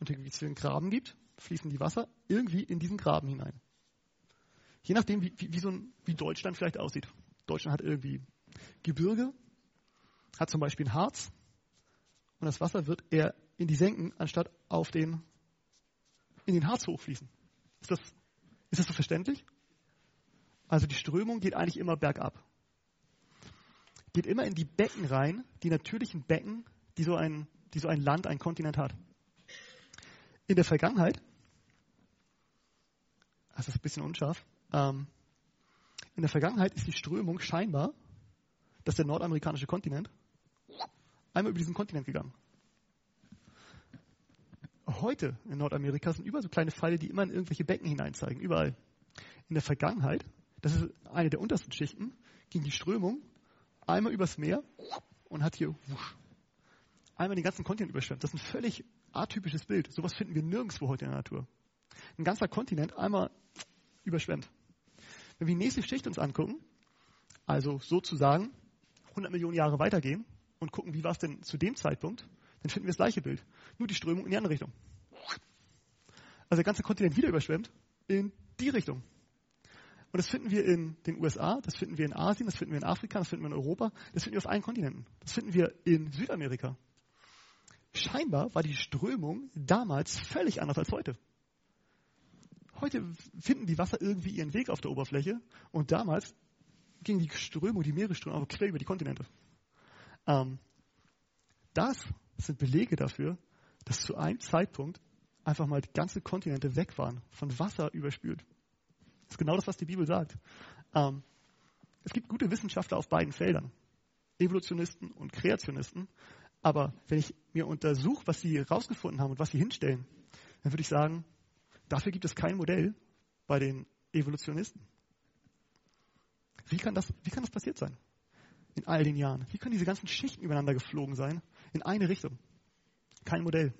Und wenn es einen Graben gibt, fließen die Wasser irgendwie in diesen Graben hinein. Je nachdem, wie, wie, wie, so ein, wie Deutschland vielleicht aussieht. Deutschland hat irgendwie Gebirge, hat zum Beispiel ein Harz und das Wasser wird eher in die Senken anstatt auf den, in den Harz hochfließen. Ist das, ist das so verständlich? Also die Strömung geht eigentlich immer bergab. Geht immer in die Becken rein, die natürlichen Becken, die so ein, die so ein Land, ein Kontinent hat. In der Vergangenheit, das ist ein bisschen unscharf, ähm, in der Vergangenheit ist die Strömung scheinbar, dass der nordamerikanische Kontinent einmal über diesen Kontinent gegangen. Heute in Nordamerika sind überall so kleine Pfeile, die immer in irgendwelche Becken hineinzeigen, überall. In der Vergangenheit, das ist eine der untersten Schichten, ging die Strömung einmal übers Meer und hat hier wusch, einmal den ganzen Kontinent überschwemmt. Das ist ein völlig atypisches Bild. Sowas finden wir nirgendwo heute in der Natur. Ein ganzer Kontinent einmal überschwemmt. Wenn wir die nächste Schicht uns angucken, also sozusagen 100 Millionen Jahre weitergehen und gucken, wie war es denn zu dem Zeitpunkt, dann finden wir das gleiche Bild. Nur die Strömung in die andere Richtung. Also der ganze Kontinent wieder überschwemmt in die Richtung. Und das finden wir in den USA, das finden wir in Asien, das finden wir in Afrika, das finden wir in Europa, das finden wir auf allen Kontinenten. Das finden wir in Südamerika. Scheinbar war die Strömung damals völlig anders als heute. Heute finden die Wasser irgendwie ihren Weg auf der Oberfläche und damals ging die Strömung, die Meeresströmung aber quer über die Kontinente. Ähm, das sind Belege dafür, dass zu einem Zeitpunkt einfach mal die ganze Kontinente weg waren, von Wasser überspült. Das ist genau das, was die Bibel sagt. Ähm, es gibt gute Wissenschaftler auf beiden Feldern, Evolutionisten und Kreationisten. Aber wenn ich mir untersuche, was sie herausgefunden haben und was sie hinstellen, dann würde ich sagen, dafür gibt es kein Modell bei den Evolutionisten. Wie kann das, wie kann das passiert sein? In all den Jahren. Wie können diese ganzen Schichten übereinander geflogen sein? In eine Richtung. Kein Modell.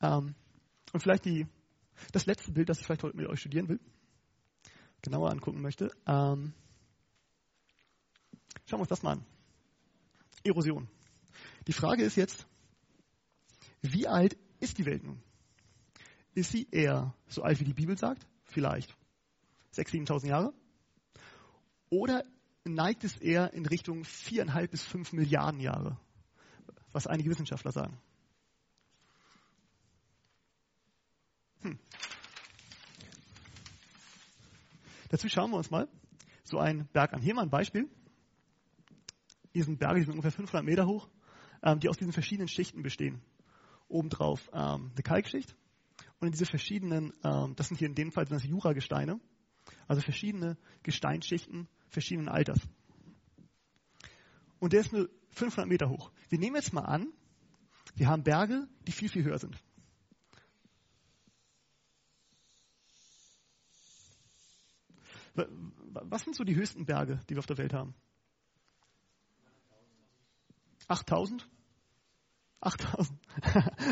Ähm, und vielleicht die, das letzte Bild, das ich vielleicht heute mit euch studieren will, genauer angucken möchte. Ähm, schauen wir uns das mal an. Erosion. Die Frage ist jetzt, wie alt ist die Welt nun? Ist sie eher so alt, wie die Bibel sagt? Vielleicht 6.000, 7.000 Jahre? Oder neigt es eher in Richtung viereinhalb bis fünf Milliarden Jahre, was einige Wissenschaftler sagen? Hm. Dazu schauen wir uns mal so einen Berg an. Hier mal ein Beispiel. Hier sind Berge, die sind ungefähr 500 Meter hoch, die aus diesen verschiedenen Schichten bestehen. Obendrauf ähm, eine Kalkschicht und in diese verschiedenen, ähm, das sind hier in dem Fall Juragesteine, also verschiedene Gesteinsschichten verschiedenen Alters. Und der ist nur 500 Meter hoch. Wir nehmen jetzt mal an, wir haben Berge, die viel, viel höher sind. Was sind so die höchsten Berge, die wir auf der Welt haben? 8000? 8000.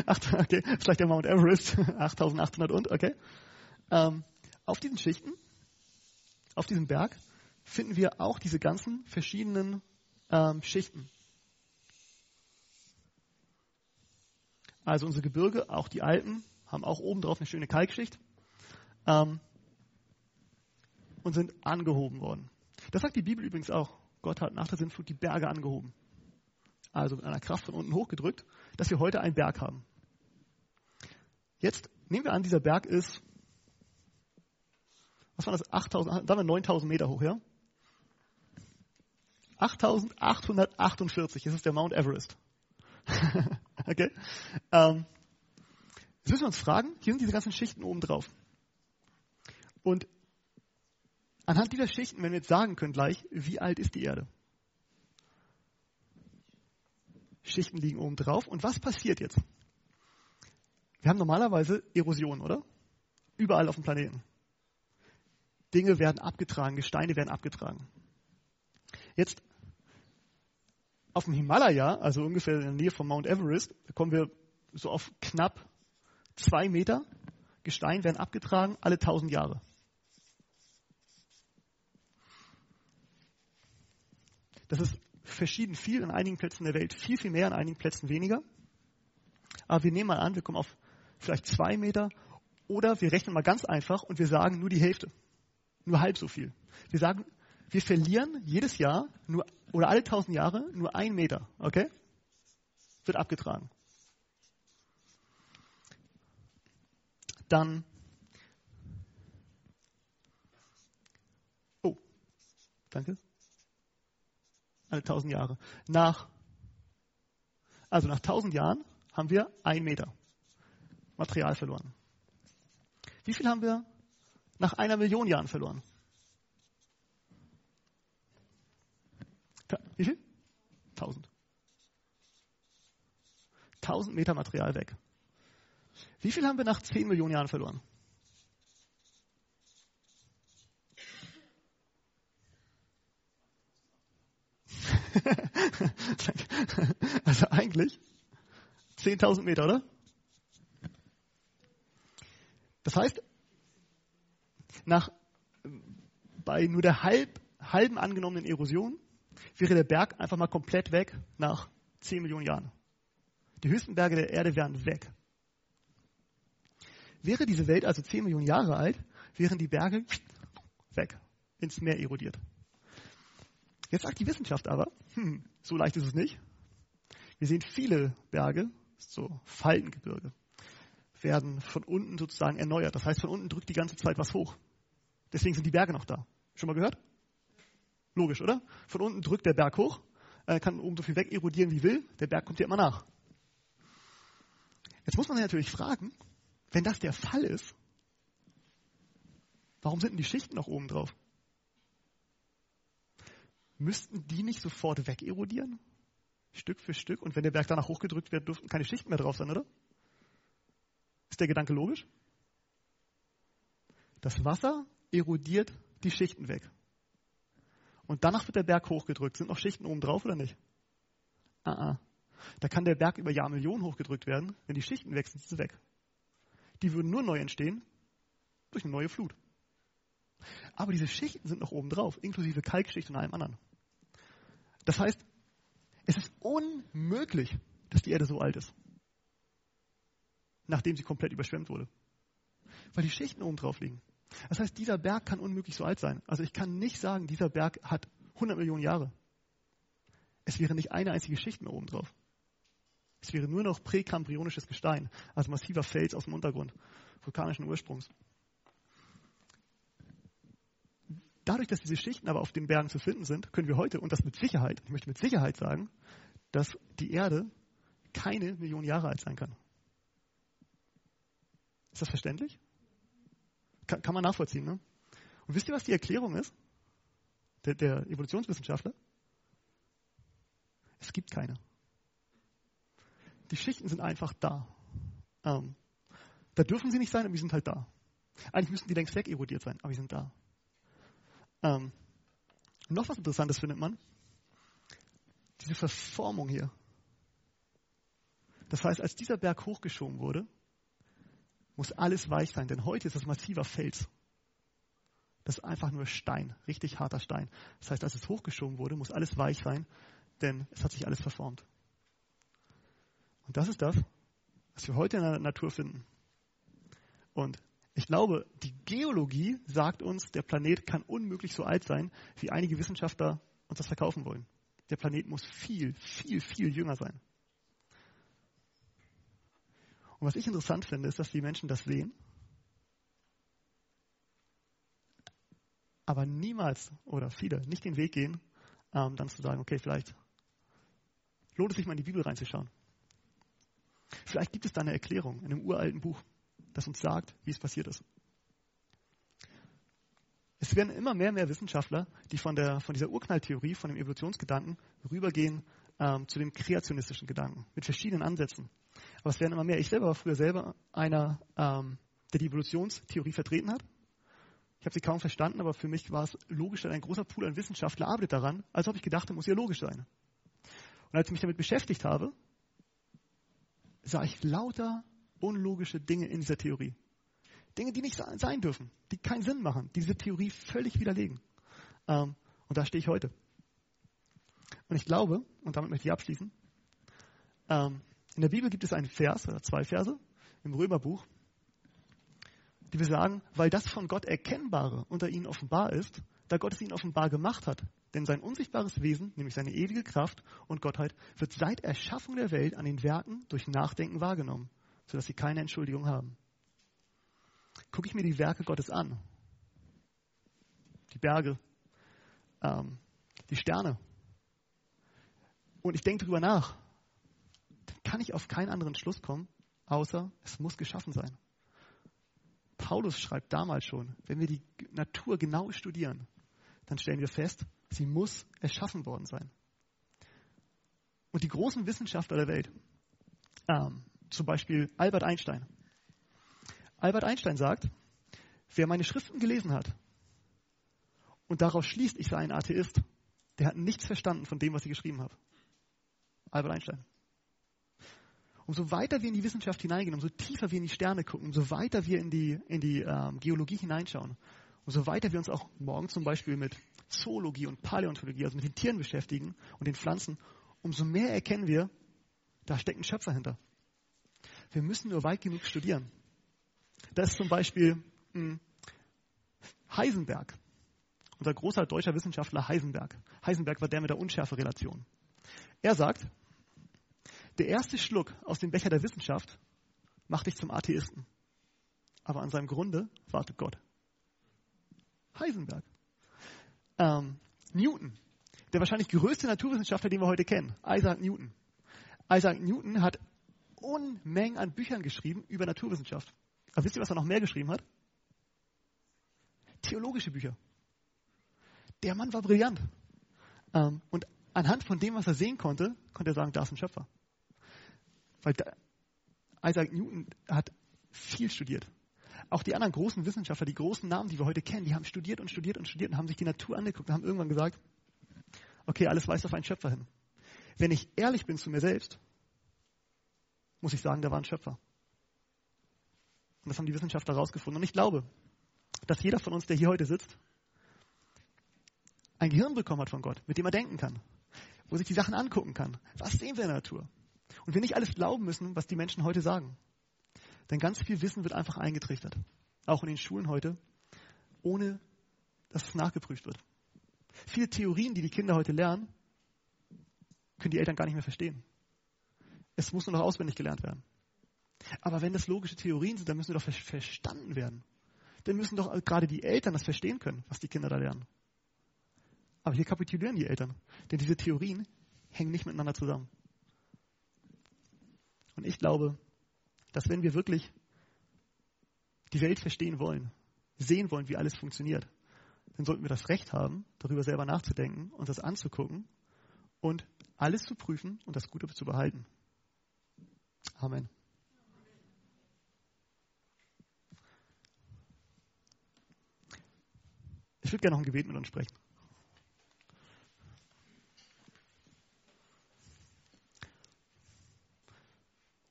okay, vielleicht der Mount Everest. 8800 und, okay. Ähm, auf diesen Schichten, auf diesem Berg, finden wir auch diese ganzen verschiedenen ähm, Schichten. Also unsere Gebirge, auch die Alpen, haben auch oben drauf eine schöne Kalkschicht ähm, und sind angehoben worden. Das sagt die Bibel übrigens auch. Gott hat nach der Sintflut die Berge angehoben. Also mit einer Kraft von unten hochgedrückt, dass wir heute einen Berg haben. Jetzt nehmen wir an, dieser Berg ist, was war das, 8000, dann 9000 Meter hoch, ja? 8848. Das ist der Mount Everest. okay? Ähm, jetzt müssen wir uns fragen, hier sind diese ganzen Schichten oben drauf. Und anhand dieser Schichten, wenn wir jetzt sagen können gleich, wie alt ist die Erde? Schichten liegen oben drauf. Und was passiert jetzt? Wir haben normalerweise Erosion, oder? Überall auf dem Planeten. Dinge werden abgetragen, Gesteine werden abgetragen. Jetzt auf dem Himalaya, also ungefähr in der Nähe von Mount Everest, kommen wir so auf knapp zwei Meter. Gestein werden abgetragen alle tausend Jahre. Das ist verschieden viel in einigen Plätzen der Welt, viel, viel mehr, in einigen Plätzen weniger. Aber wir nehmen mal an, wir kommen auf vielleicht zwei Meter oder wir rechnen mal ganz einfach und wir sagen nur die Hälfte. Nur halb so viel. Wir sagen, wir verlieren jedes Jahr nur, oder alle tausend Jahre nur ein Meter, okay? Wird abgetragen. Dann, oh, danke alle tausend Jahre. Nach, also nach tausend Jahren haben wir ein Meter Material verloren. Wie viel haben wir nach einer Million Jahren verloren? Wie viel? Tausend. Tausend Meter Material weg. Wie viel haben wir nach zehn Millionen Jahren verloren? also eigentlich 10.000 Meter, oder? Das heißt, nach, bei nur der halb, halben angenommenen Erosion wäre der Berg einfach mal komplett weg nach 10 Millionen Jahren. Die höchsten Berge der Erde wären weg. Wäre diese Welt also 10 Millionen Jahre alt, wären die Berge weg, ins Meer erodiert. Jetzt sagt die Wissenschaft aber, hm, so leicht ist es nicht. Wir sehen viele Berge, so Faltengebirge, werden von unten sozusagen erneuert. Das heißt, von unten drückt die ganze Zeit was hoch. Deswegen sind die Berge noch da. Schon mal gehört? Logisch, oder? Von unten drückt der Berg hoch, er kann oben so viel weg erodieren wie will, der Berg kommt ja immer nach. Jetzt muss man sich natürlich fragen, wenn das der Fall ist, warum sind denn die Schichten noch oben drauf? Müssten die nicht sofort wegerodieren? Stück für Stück. Und wenn der Berg danach hochgedrückt wird, dürften keine Schichten mehr drauf sein, oder? Ist der Gedanke logisch? Das Wasser erodiert die Schichten weg. Und danach wird der Berg hochgedrückt. Sind noch Schichten oben drauf oder nicht? Ah, ah. Da kann der Berg über Jahrmillionen hochgedrückt werden. Wenn die Schichten weg sind, sind sie weg. Die würden nur neu entstehen durch eine neue Flut. Aber diese Schichten sind noch oben drauf, inklusive Kalkschicht und allem anderen. Das heißt, es ist unmöglich, dass die Erde so alt ist, nachdem sie komplett überschwemmt wurde. Weil die Schichten oben drauf liegen. Das heißt, dieser Berg kann unmöglich so alt sein. Also ich kann nicht sagen, dieser Berg hat 100 Millionen Jahre. Es wäre nicht eine einzige Schicht mehr oben drauf. Es wäre nur noch präkambrionisches Gestein, also massiver Fels aus dem Untergrund, vulkanischen Ursprungs. Dadurch, dass diese Schichten aber auf den Bergen zu finden sind, können wir heute, und das mit Sicherheit, ich möchte mit Sicherheit sagen, dass die Erde keine Million Jahre alt sein kann. Ist das verständlich? Kann, kann man nachvollziehen, ne? Und wisst ihr, was die Erklärung ist? Der, der Evolutionswissenschaftler? Es gibt keine. Die Schichten sind einfach da. Ähm, da dürfen sie nicht sein, aber sie sind halt da. Eigentlich müssten die längst weg erodiert sein, aber sie sind da. Ähm, noch was Interessantes findet man. Diese Verformung hier. Das heißt, als dieser Berg hochgeschoben wurde, muss alles weich sein, denn heute ist das massiver Fels. Das ist einfach nur Stein, richtig harter Stein. Das heißt, als es hochgeschoben wurde, muss alles weich sein, denn es hat sich alles verformt. Und das ist das, was wir heute in der Natur finden. Und ich glaube, die Geologie sagt uns, der Planet kann unmöglich so alt sein, wie einige Wissenschaftler uns das verkaufen wollen. Der Planet muss viel, viel, viel jünger sein. Und was ich interessant finde, ist, dass die Menschen das sehen, aber niemals oder viele nicht den Weg gehen, ähm, dann zu sagen, okay, vielleicht lohnt es sich mal in die Bibel reinzuschauen. Vielleicht gibt es da eine Erklärung in einem uralten Buch das uns sagt, wie es passiert ist. Es werden immer mehr und mehr Wissenschaftler, die von, der, von dieser Urknalltheorie, von dem Evolutionsgedanken rübergehen ähm, zu dem kreationistischen Gedanken mit verschiedenen Ansätzen. Aber es werden immer mehr. Ich selber war früher selber einer, ähm, der die Evolutionstheorie vertreten hat. Ich habe sie kaum verstanden, aber für mich war es logisch, dass ein großer Pool an Wissenschaftler arbeitet daran, als ob ich gedacht, muss ja logisch sein. Und als ich mich damit beschäftigt habe, sah ich lauter unlogische Dinge in dieser Theorie. Dinge, die nicht sein dürfen, die keinen Sinn machen, die diese Theorie völlig widerlegen. Ähm, und da stehe ich heute. Und ich glaube, und damit möchte ich abschließen, ähm, in der Bibel gibt es einen Vers oder zwei Verse im Römerbuch, die besagen, weil das von Gott Erkennbare unter ihnen offenbar ist, da Gott es ihnen offenbar gemacht hat. Denn sein unsichtbares Wesen, nämlich seine ewige Kraft und Gottheit, wird seit Erschaffung der Welt an den Werken durch Nachdenken wahrgenommen, sodass sie keine Entschuldigung haben. Gucke ich mir die Werke Gottes an, die Berge, ähm, die Sterne, und ich denke darüber nach, dann kann ich auf keinen anderen Schluss kommen, außer es muss geschaffen sein. Paulus schreibt damals schon, wenn wir die Natur genau studieren, dann stellen wir fest, sie muss erschaffen worden sein. Und die großen Wissenschaftler der Welt, ähm, zum Beispiel Albert Einstein. Albert Einstein sagt, wer meine Schriften gelesen hat und daraus schließt, ich sei ein Atheist, der hat nichts verstanden von dem, was ich geschrieben habe. Albert Einstein. Umso weiter wir in die Wissenschaft hineingehen, umso tiefer wir in die Sterne gucken, umso weiter wir in die, in die ähm, Geologie hineinschauen, umso weiter wir uns auch morgen zum Beispiel mit Zoologie und Paläontologie, also mit den Tieren beschäftigen und den Pflanzen, umso mehr erkennen wir, da steckt ein Schöpfer hinter. Wir müssen nur weit genug studieren. Das ist zum Beispiel mh, hm, Heisenberg, unser großer deutscher Wissenschaftler Heisenberg. Heisenberg war der mit der Unschärferelation. Er sagt, der erste Schluck aus dem Becher der Wissenschaft macht dich zum Atheisten. Aber an seinem Grunde wartet Gott. Heisenberg. Ähm, Newton, der wahrscheinlich größte Naturwissenschaftler, den wir heute kennen, Isaac Newton. Isaac Newton hat Unmengen an Büchern geschrieben über Naturwissenschaft. Aber wisst ihr, was er noch mehr geschrieben hat? Theologische Bücher. Der Mann war brillant. Ähm, und anhand von dem, was er sehen konnte, konnte er sagen, da ist ein Schöpfer. Weil Isaac Newton hat viel studiert. Auch die anderen großen Wissenschaftler, die großen Namen, die wir heute kennen, die haben studiert und studiert und studiert und haben sich die Natur angeguckt und haben irgendwann gesagt, okay, alles weist auf einen Schöpfer hin. Wenn ich ehrlich bin zu mir selbst, muss ich sagen, da war ein Schöpfer. Und das haben die Wissenschaftler herausgefunden. Und ich glaube, dass jeder von uns, der hier heute sitzt, ein Gehirn bekommen hat von Gott, mit dem er denken kann, wo sich die Sachen angucken kann. Was sehen wir in der Natur? Und wir nicht alles glauben müssen, was die Menschen heute sagen. Denn ganz viel Wissen wird einfach eingetrichtert. Auch in den Schulen heute, ohne dass es nachgeprüft wird. Viele Theorien, die die Kinder heute lernen, können die Eltern gar nicht mehr verstehen. Es muss nur noch auswendig gelernt werden. Aber wenn das logische Theorien sind, dann müssen sie doch verstanden werden. Dann müssen doch gerade die Eltern das verstehen können, was die Kinder da lernen. Aber hier kapitulieren die Eltern. Denn diese Theorien hängen nicht miteinander zusammen. Und ich glaube, dass wenn wir wirklich die Welt verstehen wollen, sehen wollen, wie alles funktioniert, dann sollten wir das Recht haben, darüber selber nachzudenken, uns das anzugucken und alles zu prüfen und das Gute zu behalten. Amen. Ich würde gerne noch ein Gebet mit uns sprechen.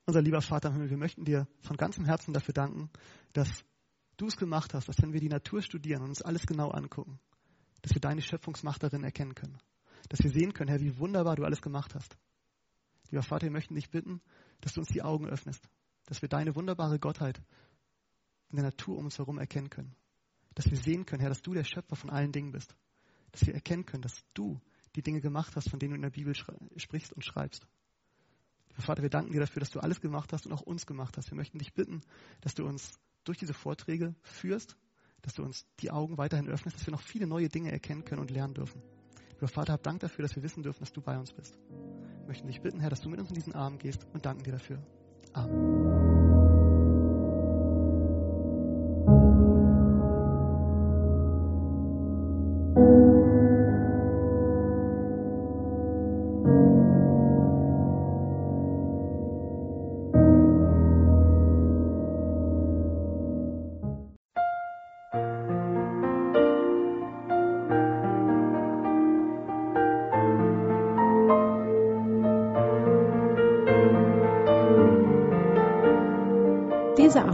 Unser lieber Vater im Himmel, wir möchten dir von ganzem Herzen dafür danken, dass du es gemacht hast, dass wenn wir die Natur studieren und uns alles genau angucken, dass wir deine Schöpfungsmacht darin erkennen können. Dass wir sehen können, Herr, wie wunderbar du alles gemacht hast. Lieber Vater, wir möchten dich bitten, dass du uns die Augen öffnest, dass wir deine wunderbare Gottheit in der Natur um uns herum erkennen können. Dass wir sehen können, Herr, dass du der Schöpfer von allen Dingen bist. Dass wir erkennen können, dass du die Dinge gemacht hast, von denen du in der Bibel sprichst und schreibst. Vater, wir danken dir dafür, dass du alles gemacht hast und auch uns gemacht hast. Wir möchten dich bitten, dass du uns durch diese Vorträge führst, dass du uns die Augen weiterhin öffnest, dass wir noch viele neue Dinge erkennen können und lernen dürfen. Lieber Vater, hab Dank dafür, dass wir wissen dürfen, dass du bei uns bist. Wir möchten dich bitten, Herr, dass du mit uns in diesen Abend gehst und danken dir dafür. Amen.